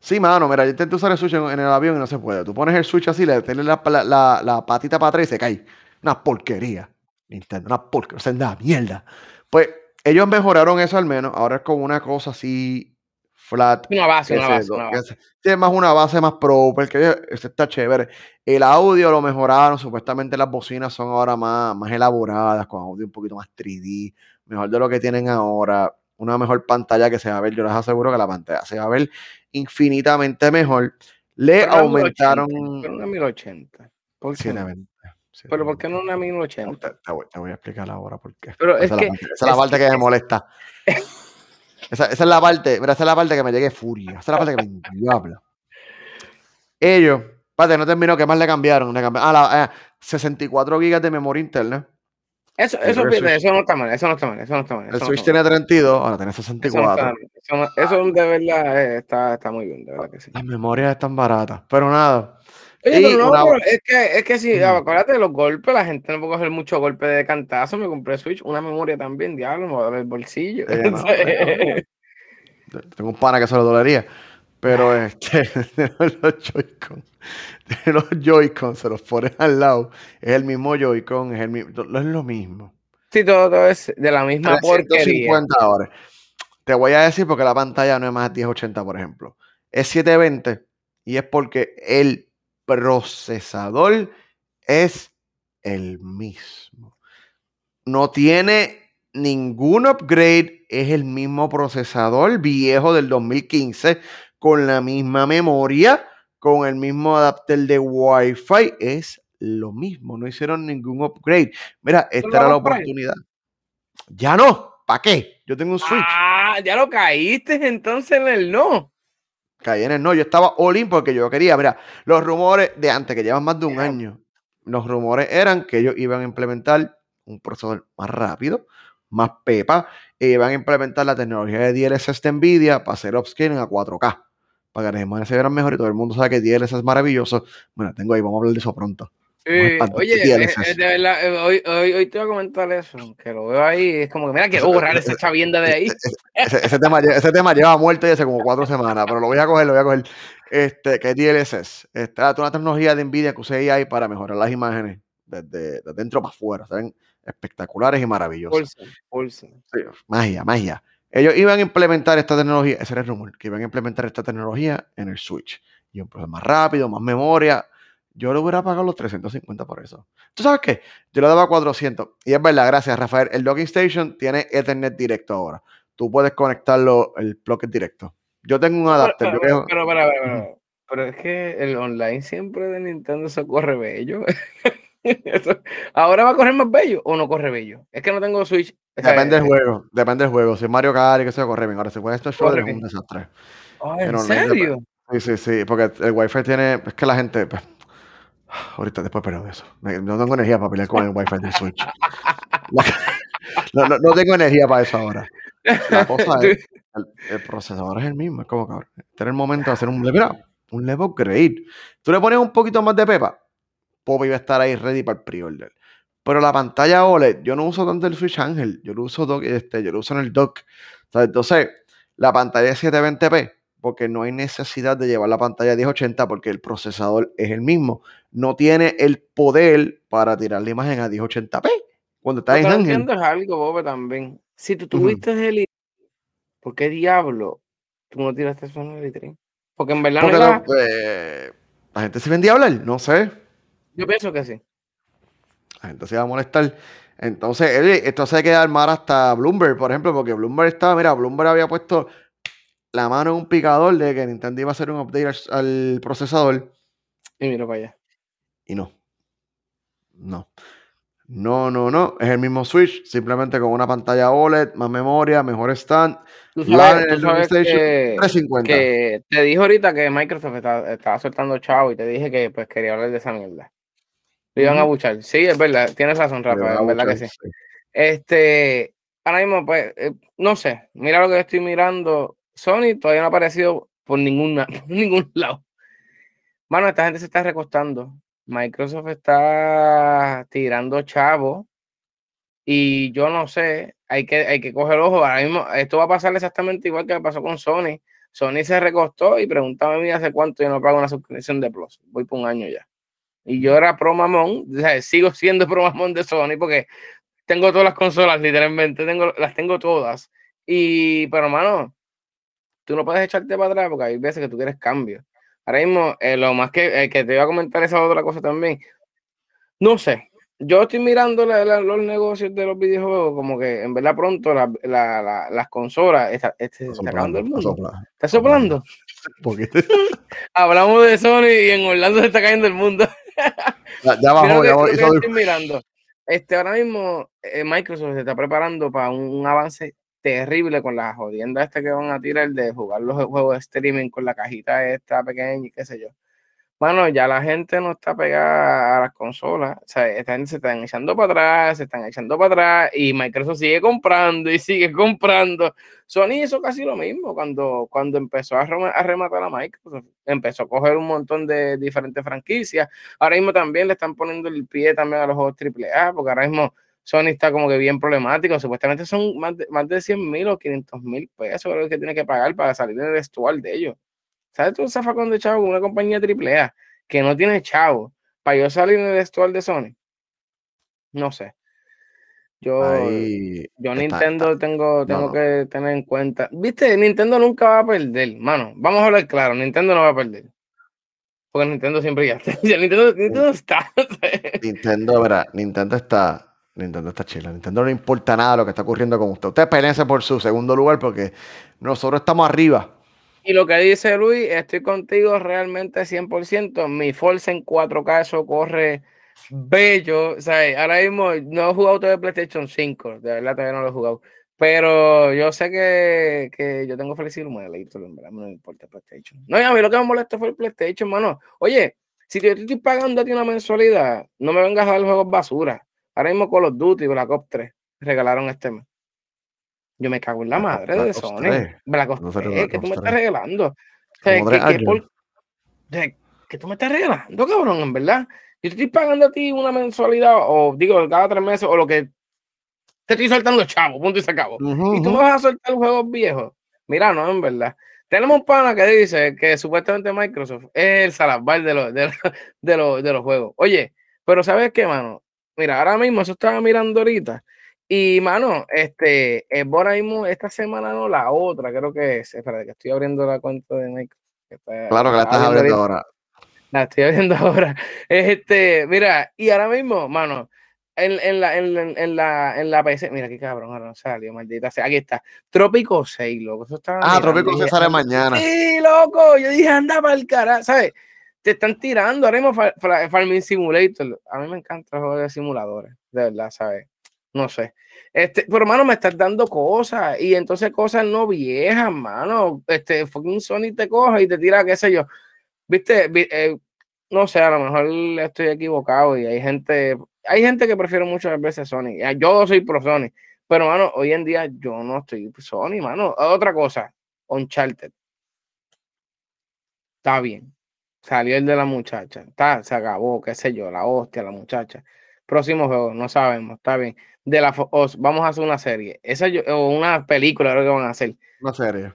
Sí, mano, mira, yo intenté usar el Switch en, el avión y no se puede. Tú pones el Switch así, le tienes la, la, la, patita para atrás y se cae. Una porquería. Nintendo, una porquería, o sea, una mierda. Pues ellos mejoraron eso al menos. Ahora es como una cosa así flat. Una base, una base, una base. Tiene más una base más pro, porque está chévere. El audio lo mejoraron. Supuestamente las bocinas son ahora más, más elaboradas, con audio un poquito más 3D. Mejor de lo que tienen ahora una mejor pantalla que se va a ver. Yo les aseguro que la pantalla se va a ver infinitamente mejor. Le aumentaron. 1080, una 1080. ¿Por qué? Pero ¿por qué no una 1080? Te, voy, te, voy, a explicar ahora por qué. Pero esa es, que, la parte, esa es la parte que, me molesta. esa, esa, es la parte, esa es la parte que me llegue furia. Esa es la parte que me diablo. Ellos, padre, no terminó, ¿qué más le cambiaron? Le cambiaron ah, la, eh, 64 GB de memoria interna eso, eso, eso, no está mal, eso no está mal, eso no está mal. El Switch tiene 32, ahora tiene 64. Eso, de verdad eh, está, está, muy bien, de verdad que sí. Las memorias están baratas, pero nada. Oye, pero no, es que, es que si, acuérdate de los golpes, la gente no puede coger mucho golpe de cantazo, me compré Switch, una memoria también, diablo, me voy a dar el bolsillo. tengo un pana que se lo dolería, pero este, los Joy-Con los Joy-Con, se los pones al lado, es el mismo Joy-Con, es, el mismo, es lo mismo. Sí, todo, es de la misma porquería. dólares. Te voy a decir porque la pantalla no es más 1080, por ejemplo. Es 720 y es porque el procesador es el mismo. No tiene ningún upgrade, es el mismo procesador viejo del 2015 con la misma memoria con el mismo adapter de Wi-Fi. Es lo mismo, no hicieron ningún upgrade. Mira, esta era la oportunidad. Ya no, ¿para qué? Yo tengo un Switch. Ah, ya lo caíste entonces en el no. Caí en el no, yo estaba all in porque yo quería, mira, los rumores de antes, que llevan más de un año, los rumores eran que ellos iban a implementar un procesador más rápido, más pepa, iban a implementar la tecnología de DLSS de NVIDIA para hacer upscaling a 4K para que las imágenes se vean mejor y todo el mundo sabe que DLSS es maravilloso. Bueno, tengo ahí, vamos a hablar de eso pronto. Oye, eh, eh, de verdad, eh, hoy, hoy, hoy, te voy a comentar eso, que lo veo ahí, es como que mira, quiero borrar esa chavienda de ahí. Ese, tema, ese tema lleva muerto ya hace como cuatro semanas, pero lo voy a coger, lo voy a coger. Este, que es DLSS. Esta es una tecnología de NVIDIA que usé ahí para mejorar las imágenes desde, dentro para afuera. Se ven espectaculares y maravillosas. Pulsa, Sí, magia, magia. Ellos iban a implementar esta tecnología, ese era el rumor, que iban a implementar esta tecnología en el Switch. Y un proceso más rápido, más memoria. Yo le hubiera pagado los 350 por eso. ¿Tú sabes qué? Yo le daba 400. Y es verdad, gracias, Rafael. El docking station tiene Ethernet directo ahora. Tú puedes conectarlo, el bloque directo. Yo tengo un adapter. Pero, pero, pero, pero, es que el online siempre de Nintendo se corre bello. ¿Ahora va a correr más bello o no corre bello? Es que no tengo Switch. Depende del juego, depende del juego. Si es Mario Kart y que se corre bien. Ahora, si juega esto Shoulder es un desastre. Oh, ¿En serio? Sí, sí, sí. Porque el Wi-Fi tiene. Es que la gente. Pues, ahorita después pero de eso. No tengo energía para pelear con el Wi-Fi del Switch. no, no, no, tengo energía para eso ahora. La cosa es. El, procesador es el mismo. Es como que ahora. Este es el momento de hacer un. Mira, un level upgrade. Tú le pones un poquito más de pepa Pop iba a estar ahí ready para el pre-order. Pero la pantalla OLED, yo no uso tanto el Switch Angel, yo lo uso, este, yo lo uso en el dock. entonces, la pantalla es 720p, porque no hay necesidad de llevar la pantalla a 1080 porque el procesador es el mismo. No tiene el poder para tirar la imagen a 1080p. Cuando está en Ángel. algo, también. Si tú tuviste el ¿por qué diablo tú no tiraste eso en el Porque en verdad no pues, la gente se vendía a hablar, no sé. Yo pienso que sí. La gente se va a molestar. Entonces, esto se hay que armar hasta Bloomberg, por ejemplo, porque Bloomberg estaba, mira, Bloomberg había puesto la mano en un picador de que Nintendo iba a hacer un update al, procesador. Y mira para allá. Y no. No. No, no, no. Es el mismo Switch, simplemente con una pantalla OLED, más memoria, mejor stand. ¿Tú sabes, que, 350. que, te dije ahorita que Microsoft estaba, soltando chavo y te dije que pues quería hablar de esa mierda. Lo iban a buchar. Sí, es verdad. Tienes razón, Rafael. Es verdad que sí. Este, ahora mismo, pues, eh, no sé, mira lo que estoy mirando. Sony todavía no ha aparecido por, ninguna, ningún lado. Mano, esta gente se está recostando. Microsoft está tirando chavo. Y yo no sé, hay que, hay que coger ojo. Ahora mismo, esto va a pasar exactamente igual que pasó con Sony. Sony se recostó y preguntaba a mí hace cuánto yo no pago una suscripción de Plus. Voy por un año ya. Y yo era pro mamón, sigo siendo pro mamón de Sony porque tengo todas las consolas, literalmente, tengo, las tengo todas. Y, pero hermano, tú no puedes echarte para atrás porque hay veces que tú quieres cambio. Ahora mismo, eh, lo más que, eh, que te iba a comentar esa otra cosa también. No sé, yo estoy mirando los negocios de los videojuegos, como que en verdad pronto las consolas está, este, está, acabando el mundo. ¿Está soplando? Hablamos de Sony y en Orlando se está cayendo el mundo. ya, bajó, ya bajó. Estoy mirando. Este, ahora mismo eh, Microsoft se está preparando para un, avance terrible con las jodiendas este que van a tirar de jugar los juegos de streaming con la cajita esta pequeña y qué sé yo. Bueno, ya la gente no está pegada a las consolas, o sea, están, se están echando para atrás, se están echando para atrás y Microsoft sigue comprando y sigue comprando. Sony hizo casi lo mismo cuando, cuando empezó a, rematar a Microsoft, empezó a coger un montón de diferentes franquicias. Ahora mismo también le están poniendo el pie también a los juegos AAA, porque ahora mismo Sony está como que bien problemático. Supuestamente son más de, más de 100 mil o 500 mil pesos que tiene que pagar para salir en el estual de ellos. ¿Sabes tú un zafacón de chavo con una compañía AAA que no tiene chavo para yo salir en el estual de Sony? No sé. Yo, yo Nintendo tengo, tengo que tener en cuenta. Viste, Nintendo nunca va a perder, mano. Vamos a hablar claro, Nintendo no va a perder. Porque Nintendo siempre ya está. Nintendo, Nintendo está. Nintendo, verá, Nintendo está. Nintendo está chila. Nintendo no importa nada lo que está ocurriendo con usted. Usted peleense por su segundo lugar porque nosotros estamos arriba. Y lo que dice Luis, estoy contigo realmente 100%. Mi Force en 4K, eso corre bello. O sea, ahora mismo no he jugado todavía PlayStation 5, de verdad todavía no lo he jugado. Pero yo sé que, que yo tengo felicidad en verdad, no me importa PlayStation. No, a mí lo que me molesta fue el PlayStation, mano. Oye, si te estoy pagando a ti una mensualidad, no me vengas a dar juegos basura. Ahora mismo Call of Duty, Black Ops 3, regalaron este mes. Yo me cago en la madre de Sony. Black Ops 3, que tú me estás regalando. ¿Qué tú me estás regalando, cabrón, en verdad. Yo te estoy pagando a ti una mensualidad, o digo, cada tres meses, o lo que te estoy soltando chavo, punto y se acabó. y tú me vas a soltar juegos viejos. Mira, no, en verdad. Tenemos un pana que dice que supuestamente Microsoft es el salazar de los, de, los, de los juegos. Oye, pero ¿sabes qué, mano? Mira, ahora mismo eso estaba mirando ahorita y, mano, este, es por ahí esta semana no, la otra, creo que es. Espera, que estoy abriendo la cuenta de Nike. Claro que la estás abriendo ahora. La estoy abriendo ahora. Este, mira, y ahora mismo, mano, en, en, la, en, en, la, en la PC, mira qué cabrón, ahora no salió, maldita sea. Aquí está. Trópico 6, loco. Eso está ah, Trópico 6 sale mañana. Sí, loco. Yo dije, anda para el carajo, ¿sabes? Te están tirando ahora mismo Farming Simulator. A mí me encanta los juegos de simuladores, de verdad, ¿sabes? No sé. Este, pero hermano, me estás dando cosas y entonces cosas no viejas, mano. Este, fucking Sony te coge y te tira, qué sé yo. Viste, eh, no sé, a lo mejor estoy equivocado y hay gente, hay gente que prefiere muchas veces Sony. Yo soy pro Sony, pero mano, hoy en día yo no estoy Sony, mano. Otra cosa, Uncharted. Está bien. Salió el de la muchacha. Está, se acabó, qué sé yo, la hostia, la muchacha. Próximo juego, no sabemos, está bien. De la vamos a hacer una serie. Esa o una película, creo que van a hacer. Una serie.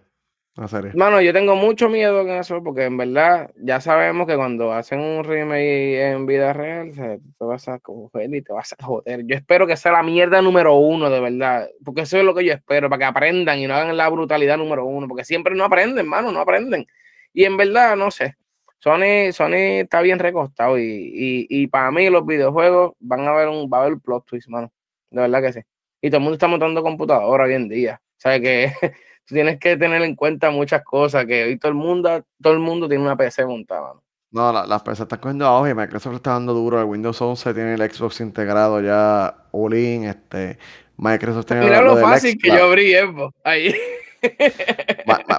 Una serie. Mano, yo tengo mucho miedo con eso, porque en verdad ya sabemos que cuando hacen un remake en vida real, te vas a coger y te vas a joder. Yo espero que sea la mierda número uno, de verdad. Porque eso es lo que yo espero, para que aprendan y no hagan la brutalidad número uno. Porque siempre no aprenden, mano, no aprenden. Y en verdad, no sé. Sony, Sony está bien recostado y, y, para mí los videojuegos van a ver un, va a haber un plot twist, mano. De verdad que sí. Y todo el mundo está montando computadora hoy en día. O sea que tú tienes que tener en cuenta muchas cosas, que hoy todo el mundo, todo el mundo tiene una PC montada. No, las PC están cogiendo auge, Microsoft está dando duro, el Windows 11 tiene el Xbox integrado ya all in, este, Microsoft tiene Mira lo, fácil que yo abrí, Evo, ahí.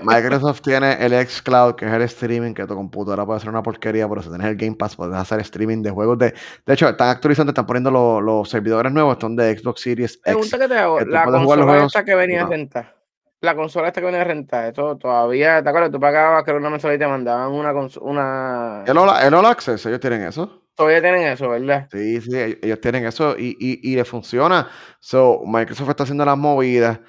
Microsoft tiene el xCloud, que es el streaming, que tu computadora puede ser una porquería, pero si tienes el Game Pass puedes hacer streaming de juegos de... De hecho, están actualizando, están poniendo los, servidores nuevos, son de Xbox Series X. Pregunta que te hago, la consola esta que venía a rentar, la consola esta que venía a rentar, esto todavía, ¿te acuerdas? Tú pagabas que era una mensualidad y te mandaban una... una... El, All, el All Access, ellos tienen eso. Todavía tienen eso, ¿verdad? Sí, sí, ellos tienen eso y, y, y le funciona. So, Microsoft está haciendo las movidas.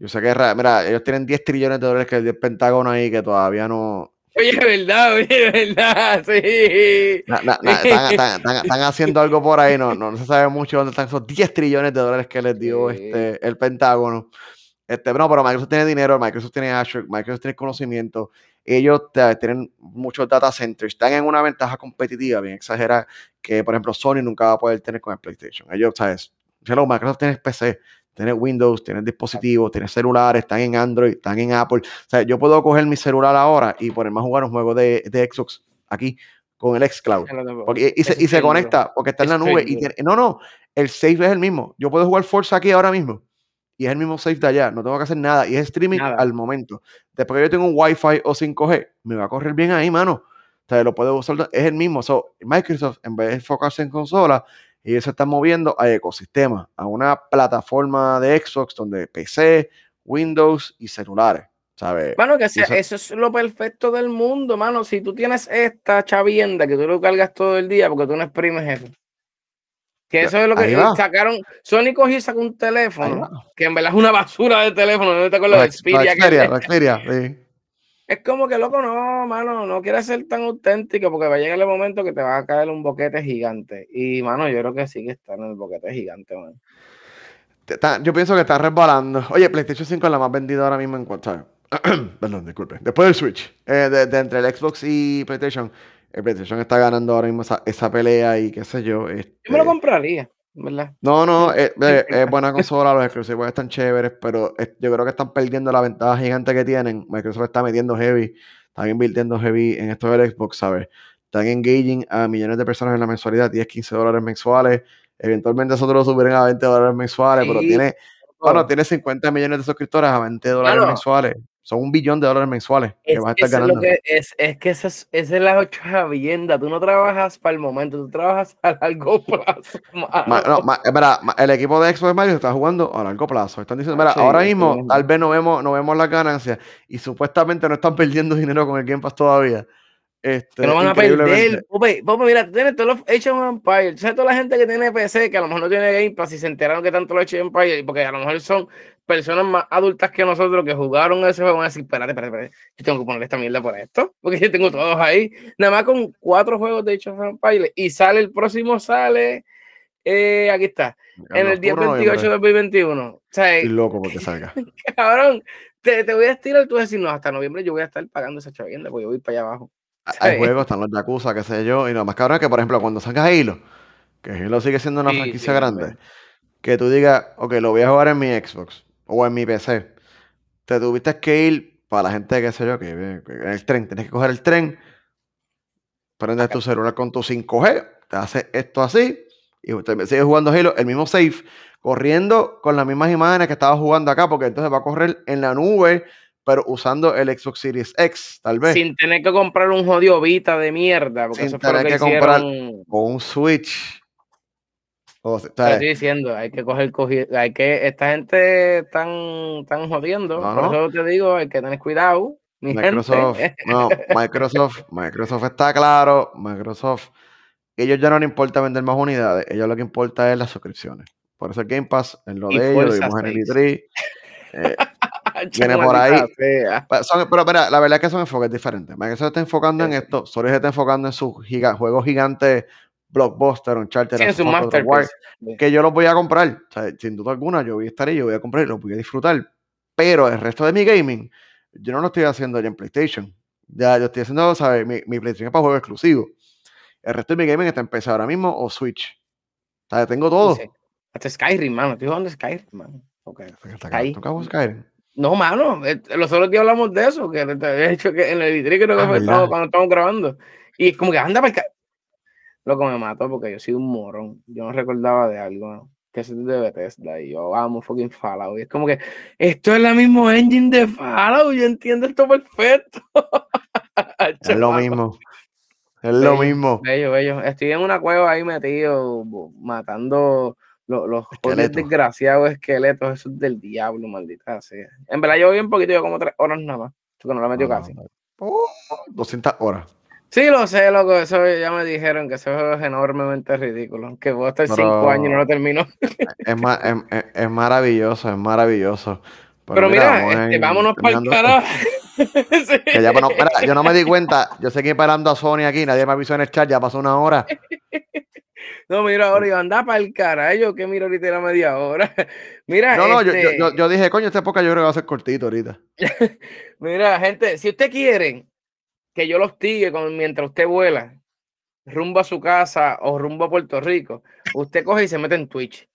Yo sé que, mira, ellos tienen 10 trillones de dólares que el Pentágono ahí que todavía no. Oye, verdad, oye, verdad, sí. están, haciendo algo por ahí, no, no, se sabe mucho dónde están esos 10 trillones de dólares que les dio este, el Pentágono. Este, no, pero Microsoft tiene dinero, Microsoft tiene Azure, Microsoft tiene conocimiento. Ellos tienen muchos data centers, están en una ventaja competitiva bien exagerada que, por ejemplo, Sony nunca va a poder tener con el PlayStation. Ellos, ¿sabes? Microsoft tiene PC, Tienes Windows, tienes dispositivos, tienes celulares, están en Android, están en Apple. O sea, yo puedo coger mi celular ahora y ponerme a jugar un juego de, de Xbox aquí con el xCloud. y, se, y se, conecta porque está en la nube. Y no, no, el save es el mismo. Yo puedo jugar Forza aquí ahora mismo y es el mismo save de allá. No tengo que hacer nada y es streaming al momento. Después que yo tengo un Wi-Fi o 5G, me va a correr bien ahí, mano. O sea, lo puedo usar, es el mismo. So, Microsoft, en vez de enfocarse en consola, y ellos se están moviendo a ecosistema, a una plataforma de Xbox donde PC, Windows y celulares. ¿sabes? Mano, que eso, es lo perfecto del mundo, mano. Si tú tienes esta chavienda que tú lo cargas todo el día porque tú no exprimes eso. Que eso es lo que sacaron. Sony cogió y sacó un teléfono, que en verdad es una basura de teléfono. ¿No te acuerdas de Xperia? Xperia, sí es como que loco, no, mano, no quieres ser tan auténtico porque va a llegar el momento que te va a caer un boquete gigante. Y, mano, yo creo que sí que está en el boquete gigante, man. yo pienso que está resbalando. Oye, PlayStation 5 es la más vendida ahora mismo en cuanto Perdón, disculpe. Después del Switch, eh, de, entre el Xbox y PlayStation, el PlayStation está ganando ahora mismo esa, pelea y qué sé yo. yo me lo este compraría. ¿Verdad? No, no, es, buena consola, los exclusivos están chéveres, pero yo creo que están perdiendo la ventaja gigante que tienen. Microsoft está metiendo heavy, están invirtiendo heavy en esto del Xbox, ¿sabes? Están engaging a millones de personas en la mensualidad, 10, 15 dólares mensuales. Eventualmente nosotros lo subirán a 20 dólares mensuales, pero tiene, bueno, tiene 50 millones de suscriptores a 20 dólares mensuales son un billón de dólares mensuales que vas a estar ganando. Es, es, que esa es, esa es la. Tú no trabajas para el momento, tú trabajas a largo plazo. no, el equipo de Xbox Mario está jugando a largo plazo. Están diciendo, mira, ahora mismo tal vez no vemos, no vemos las ganancias y supuestamente no están perdiendo dinero con el Game Pass todavía. Este, que no van a perder. Pope, mira, tú tienes todos los Age of Empire. ¿Sabes toda la gente que tiene PC que a lo mejor no tiene Game Pass y se enteraron que tanto lo Age of Empire? Porque a lo mejor son personas más adultas que nosotros que jugaron ese juego. Van a decir, espérate, espérate, espérate. Yo tengo que ponerle esta mierda por esto. Porque yo tengo todos ahí. Nada más con cuatro juegos de Age of Empire. Y sale el próximo, sale. Eh, aquí está. En el 10-28 de 2021. O sea, Estoy loco porque salga. Cabrón, te, te voy a estirar. Tú decir, no, hasta noviembre yo voy a estar pagando esa chavienda porque yo voy para allá abajo. Hay juegos, están los Yakuza, qué sé yo, y lo más cabrón es que, por ejemplo, cuando salga Halo, que Halo sigue siendo una franquicia grande, que tú digas, ok, lo voy a jugar en mi Xbox o en mi PC, te tuviste que ir para la gente, qué sé yo, que, en el tren, tienes que coger el tren, prendes tu celular con tu 5G, te hace esto así, y usted sigue jugando Halo, el mismo safe, corriendo con las mismas imágenes que estaba jugando acá, porque entonces va a correr en la nube pero usando el Xbox Series X, tal vez. Sin tener que comprar un jodido Vita de mierda. Porque Sin eso tener que, comprar un Switch. O estoy diciendo, hay que coger, hay que, esta gente están, tan jodiendo, por eso te digo, hay que tener cuidado. Microsoft, no, Microsoft, Microsoft está claro, Microsoft, ellos ya no les importa vender más unidades, ellos lo que importa es las suscripciones. Por eso el Game Pass, en lo de ellos, lo vimos en el E3, eh, viene por ahí. pero mira, la verdad es que son enfoques diferentes. Microsoft está enfocando en esto, Sony se está enfocando en sus juegos gigantes, blockbuster, un charter, que yo los voy a comprar. sin duda alguna, yo voy a estar ahí, yo voy a comprar y los voy a disfrutar. Pero el resto de mi gaming, yo no lo estoy haciendo ya en PlayStation. Ya yo estoy haciendo, ¿sabes? Mi, mi PlayStation es para juegos exclusivos. El resto de mi gaming está empezado ahora mismo o Switch. O sea, tengo todo. Hasta Skyrim, mano. Estoy jugando Skyrim, mano. Okay. Ahí. Skyrim? No, mano, eh, los otros días hablamos de eso, que de hecho que en el creo que ah, fue cuando estamos grabando. Y es como que anda para Loco, me mató porque yo soy un morón. Yo no recordaba de algo. que es de Bethesda, y yo amo fucking Fallout. Y es como que esto es la mismo engine de Fallout, yo entiendo esto perfecto. es lo mismo. Es lo mismo. Bello, bello. Estoy en una cueva ahí metido, matando los, los desgraciados esqueletos esos del diablo, maldita sea. En verdad, yo vi un poquito, yo como tres horas nada más, porque no la metió casi. 200 horas. Sí, lo sé, loco, eso ya me dijeron que eso es enormemente ridículo, que voy a estar cinco años y no lo termino. es, es, maravilloso, es maravilloso. Pero, mira, este, vámonos para el carajo. yo no me di cuenta, yo seguí parando a Sony aquí, nadie me avisó en el chat, ya pasó una hora. No, mira, ahora yo anda para el carajo, que mira ahorita la media hora. Mira, no, no, este yo, yo, dije, coño, esta época yo creo que va a ser cortito ahorita. mira, gente, si usted quiere que yo los tigue mientras usted vuela rumbo a su casa o rumbo a Puerto Rico, usted coge y se mete en Twitch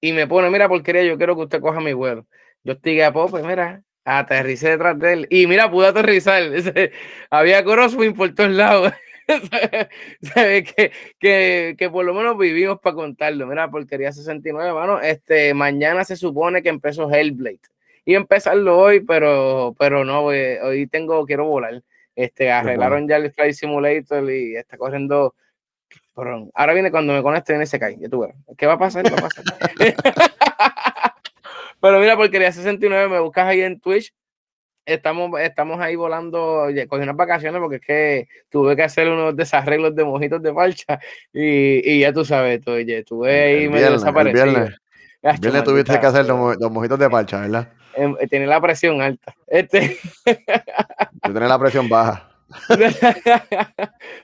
y me pone, mira, porquería, yo quiero que usted coja mi vuelo. Yo estoy a Pope, mira, aterricé detrás de él y mira, pude aterrizar. Había crosswind por todos lados. ¿Sabes? Que, que, que, por lo menos vivimos para contarlo. Mira, porquería 69, mano. Este, mañana se supone que empezó Hellblade. Y empezarlo hoy, pero, pero no, hoy, hoy tengo, quiero volar. Este, arreglaron ya el Flight Simulator y está corriendo. Ahora viene cuando me conecte, viene y se cae. Ya tú verás. ¿Qué va a pasar? Va a pasar. Pero mira, porquería 69, me buscas ahí en Twitch. Estamos, estamos ahí volando, cogí unas vacaciones porque es que tuve que hacer unos desarreglos de mojitos de falcha y, y ya tú sabes, tú, estuve ahí medio desaparecido. El viernes, el viernes tuviste que hacer los, los mojitos de falcha, ¿verdad? Em, tiene la presión alta. Este. Tú tienes la presión baja.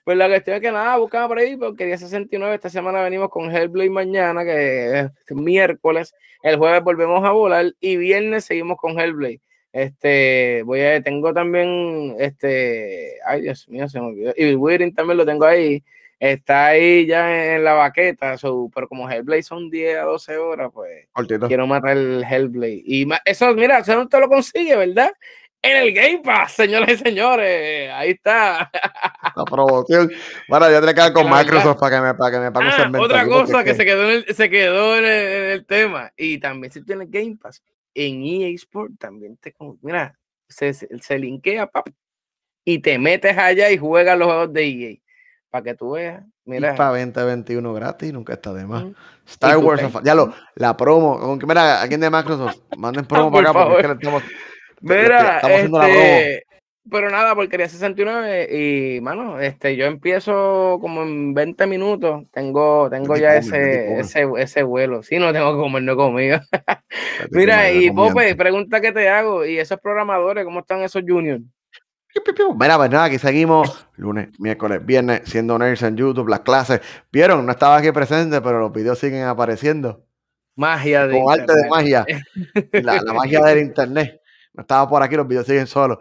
pues la cuestión es que nada, buscaba por ahí, porque día 69, esta semana venimos con Hellblade mañana, que es miércoles, el jueves volvemos a volar y viernes seguimos con Hellblade. Este, voy a, tengo también, este, ay Dios mío, se me olvidó, y Waiting también lo tengo ahí, está ahí ya en la baqueta, pero como Hellblade son 10 a 12 horas, pues quiero matar el Hellblade. Y eso, mira, eso no te lo consigue, ¿verdad? En el Game Pass, señores y señores, ahí está. La promoción. Bueno, yo tengo que quedar con Microsoft para que me, para que me pague ah, Otra cosa que se quedó, en el, se quedó en el, tema, y también si tienes Game Pass, en EA Sport también te, mira, se, se linkea, pap, y te metes allá y juegas los juegos de EA para que tú veas. Mira. Para 2021 gratis, nunca está de más. Star Wars, ya lo, la promo. Aunque mira, alguien de Microsoft, manden promo para acá porque es que estamos, mira, estamos haciendo la promo. Pero nada, porquería 69 y, mano, este, yo empiezo como en 20 minutos, tengo, tengo ya ese, ese, ese vuelo. Sí, no tengo que comer, no he comido. Mira, y Pope, pregunta que te hago, ¿y esos programadores, cómo están esos juniors? Mira, pues nada, aquí seguimos lunes, miércoles, viernes, siendo nerds en YouTube, las clases. Vieron, no estaba aquí presente, pero los videos siguen apareciendo. Magia de Con arte de magia. La, magia del internet. No estaba por aquí, los videos siguen solos.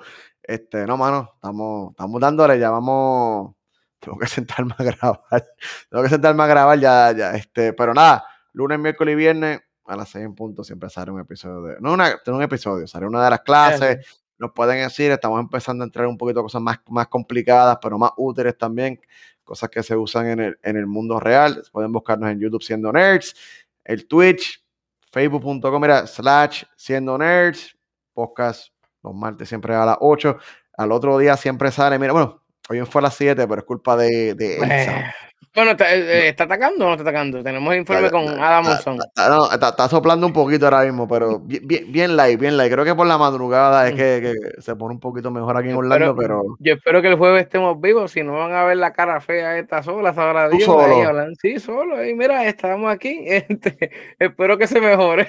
Este, no, mano, estamos, estamos dándole, ya vamos. Tengo que sentarme a grabar. Tengo que sentarme a grabar ya, ya. Este, pero nada, lunes, miércoles y viernes a las 6 en punto siempre sale un episodio de. No, una, un episodio, sale una de las clases nos pueden decir, estamos empezando a entrar un poquito cosas más, más complicadas, pero más útiles también, cosas que se usan en el, en el mundo real. Pueden buscarnos en YouTube siendo nerds, el Twitch, facebook.com, mira, slash siendo nerds, podcast los martes siempre a las 8, al otro día siempre sale, mira, bueno, hoy fue a las 7, pero es culpa de, de Elsa. Bueno, ¿está, eh, ¿está atacando o no está atacando? Tenemos informe con Adamson. Está, está, soplando un poquito ahora mismo, pero bien, bien light, bien light. Creo que por la madrugada es mm. que, se pone un poquito mejor aquí en Orlando, pero... Yo espero que el jueves estemos vivos, si no van a ver la cara fea esta sola, sabrá Dios. Solo. Sí, solo. Y mira, estamos aquí. Este, espero que se mejore.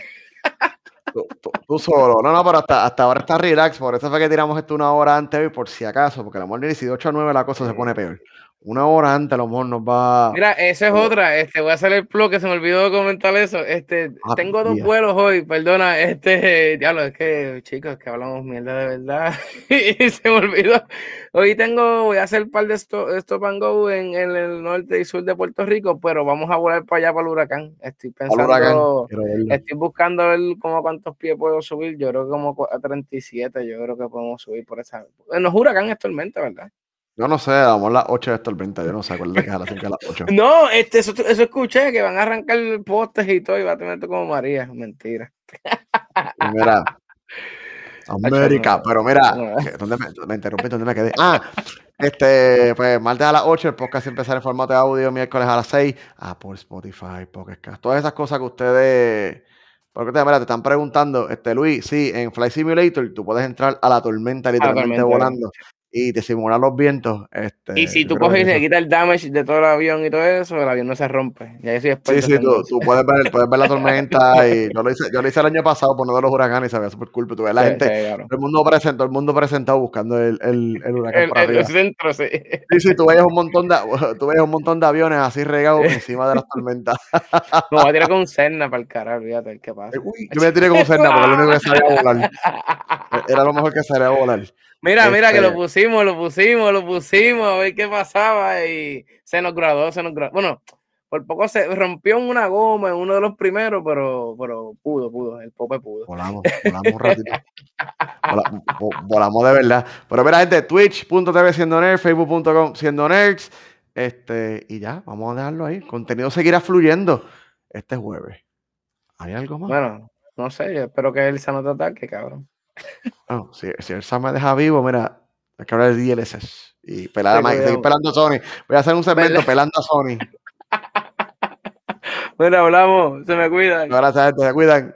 Tú, solo. No, no, pero hasta, hasta ahora está relax. Por eso fue que tiramos esto una hora antes hoy, por si acaso, porque la amor si de 8 a 9 la cosa se pone peor una hora antes a lo mejor nos va. Mira, esa es otra. Este, voy a hacer el plug que se me olvidó comentar eso. Este, ah, tengo dos vuelos hoy, perdona. Este, diablo, es que, chicos, es que hablamos mierda de verdad. y se me olvidó. Hoy tengo, voy a hacer un par de stop, stop and go en, en, el norte y sur de Puerto Rico, pero vamos a volar para allá para el huracán. Estoy pensando, estoy buscando ver cómo cuántos pies puedo subir. Yo creo que como a 37, yo creo que podemos subir por esa. No es huracán, es tormenta, ¿verdad? Yo no sé, vamos a las 8 de esto el 20, yo no sé, acuérdate que es a las 5 a las 8. No, este, eso, eso escuché, que van a arrancar postes y todo, y va a tener como María. Mentira. Mira, América, pero mira, ¿dónde me, me interrumpí? ¿Dónde me quedé? Ah, este, pues martes a las 8, el podcast empezar en formato de audio, miércoles a las 6, Apple, Spotify, Podcast Cast, todas esas cosas que ustedes, porque te, mira, te están preguntando, este Luis, sí, en Flight Simulator tú puedes entrar a la tormenta literalmente volando y te simulan los vientos. Este, Y si tú coges y le quitas el damage de todo el avión y todo eso, el avión no se rompe. Ya Sí, sí, tú, tú puedes, ver, puedes ver la tormenta y yo lo hice, yo lo hice el año pasado por uno de los huracanes y se veía súper cool, pero tú ves la Sí, gente, sí, claro. todo el mundo presentado, el mundo presentado buscando el, el, el huracán El, por el- arriba. el centro, sí. Sí, sí, tú veías un montón de, tú veías un montón de aviones así regados encima de las tormentas. Me voy a tirar con Cerna para el carajo, fíjate qué pasa. Uy, yo me tiré con Cerna porque lo único que sabía volar. Era lo mejor que sabía volar. Mira, mira, que lo Este- pusimos, lo pusimos, lo pusimos, a ver qué pasaba y se nos graduó, se nos graduó. Bueno, por poco se rompió en una goma en uno de los primeros, pero, pero pudo, pudo, el pope pudo. Volamos, volamos un ratito. Vola- vo- volamos de verdad. Pero mira, gente, twitch.tv siendo nerds, facebook.com siendo nerds. Este, y ya, vamos a dejarlo ahí. El contenido seguirá fluyendo este jueves. ¿Hay algo más? Bueno, no sé, yo espero que él se anote ataque, cabrón. No, si, si el Sam me deja vivo, mira, hay que hablar de DLSS. Y pelar a Sí, Mike, seguir pelando a Sony. Voy a hacer un segmento pelando a Sony. Bueno, hablamos, se me cuidan. Gracias, se cuidan.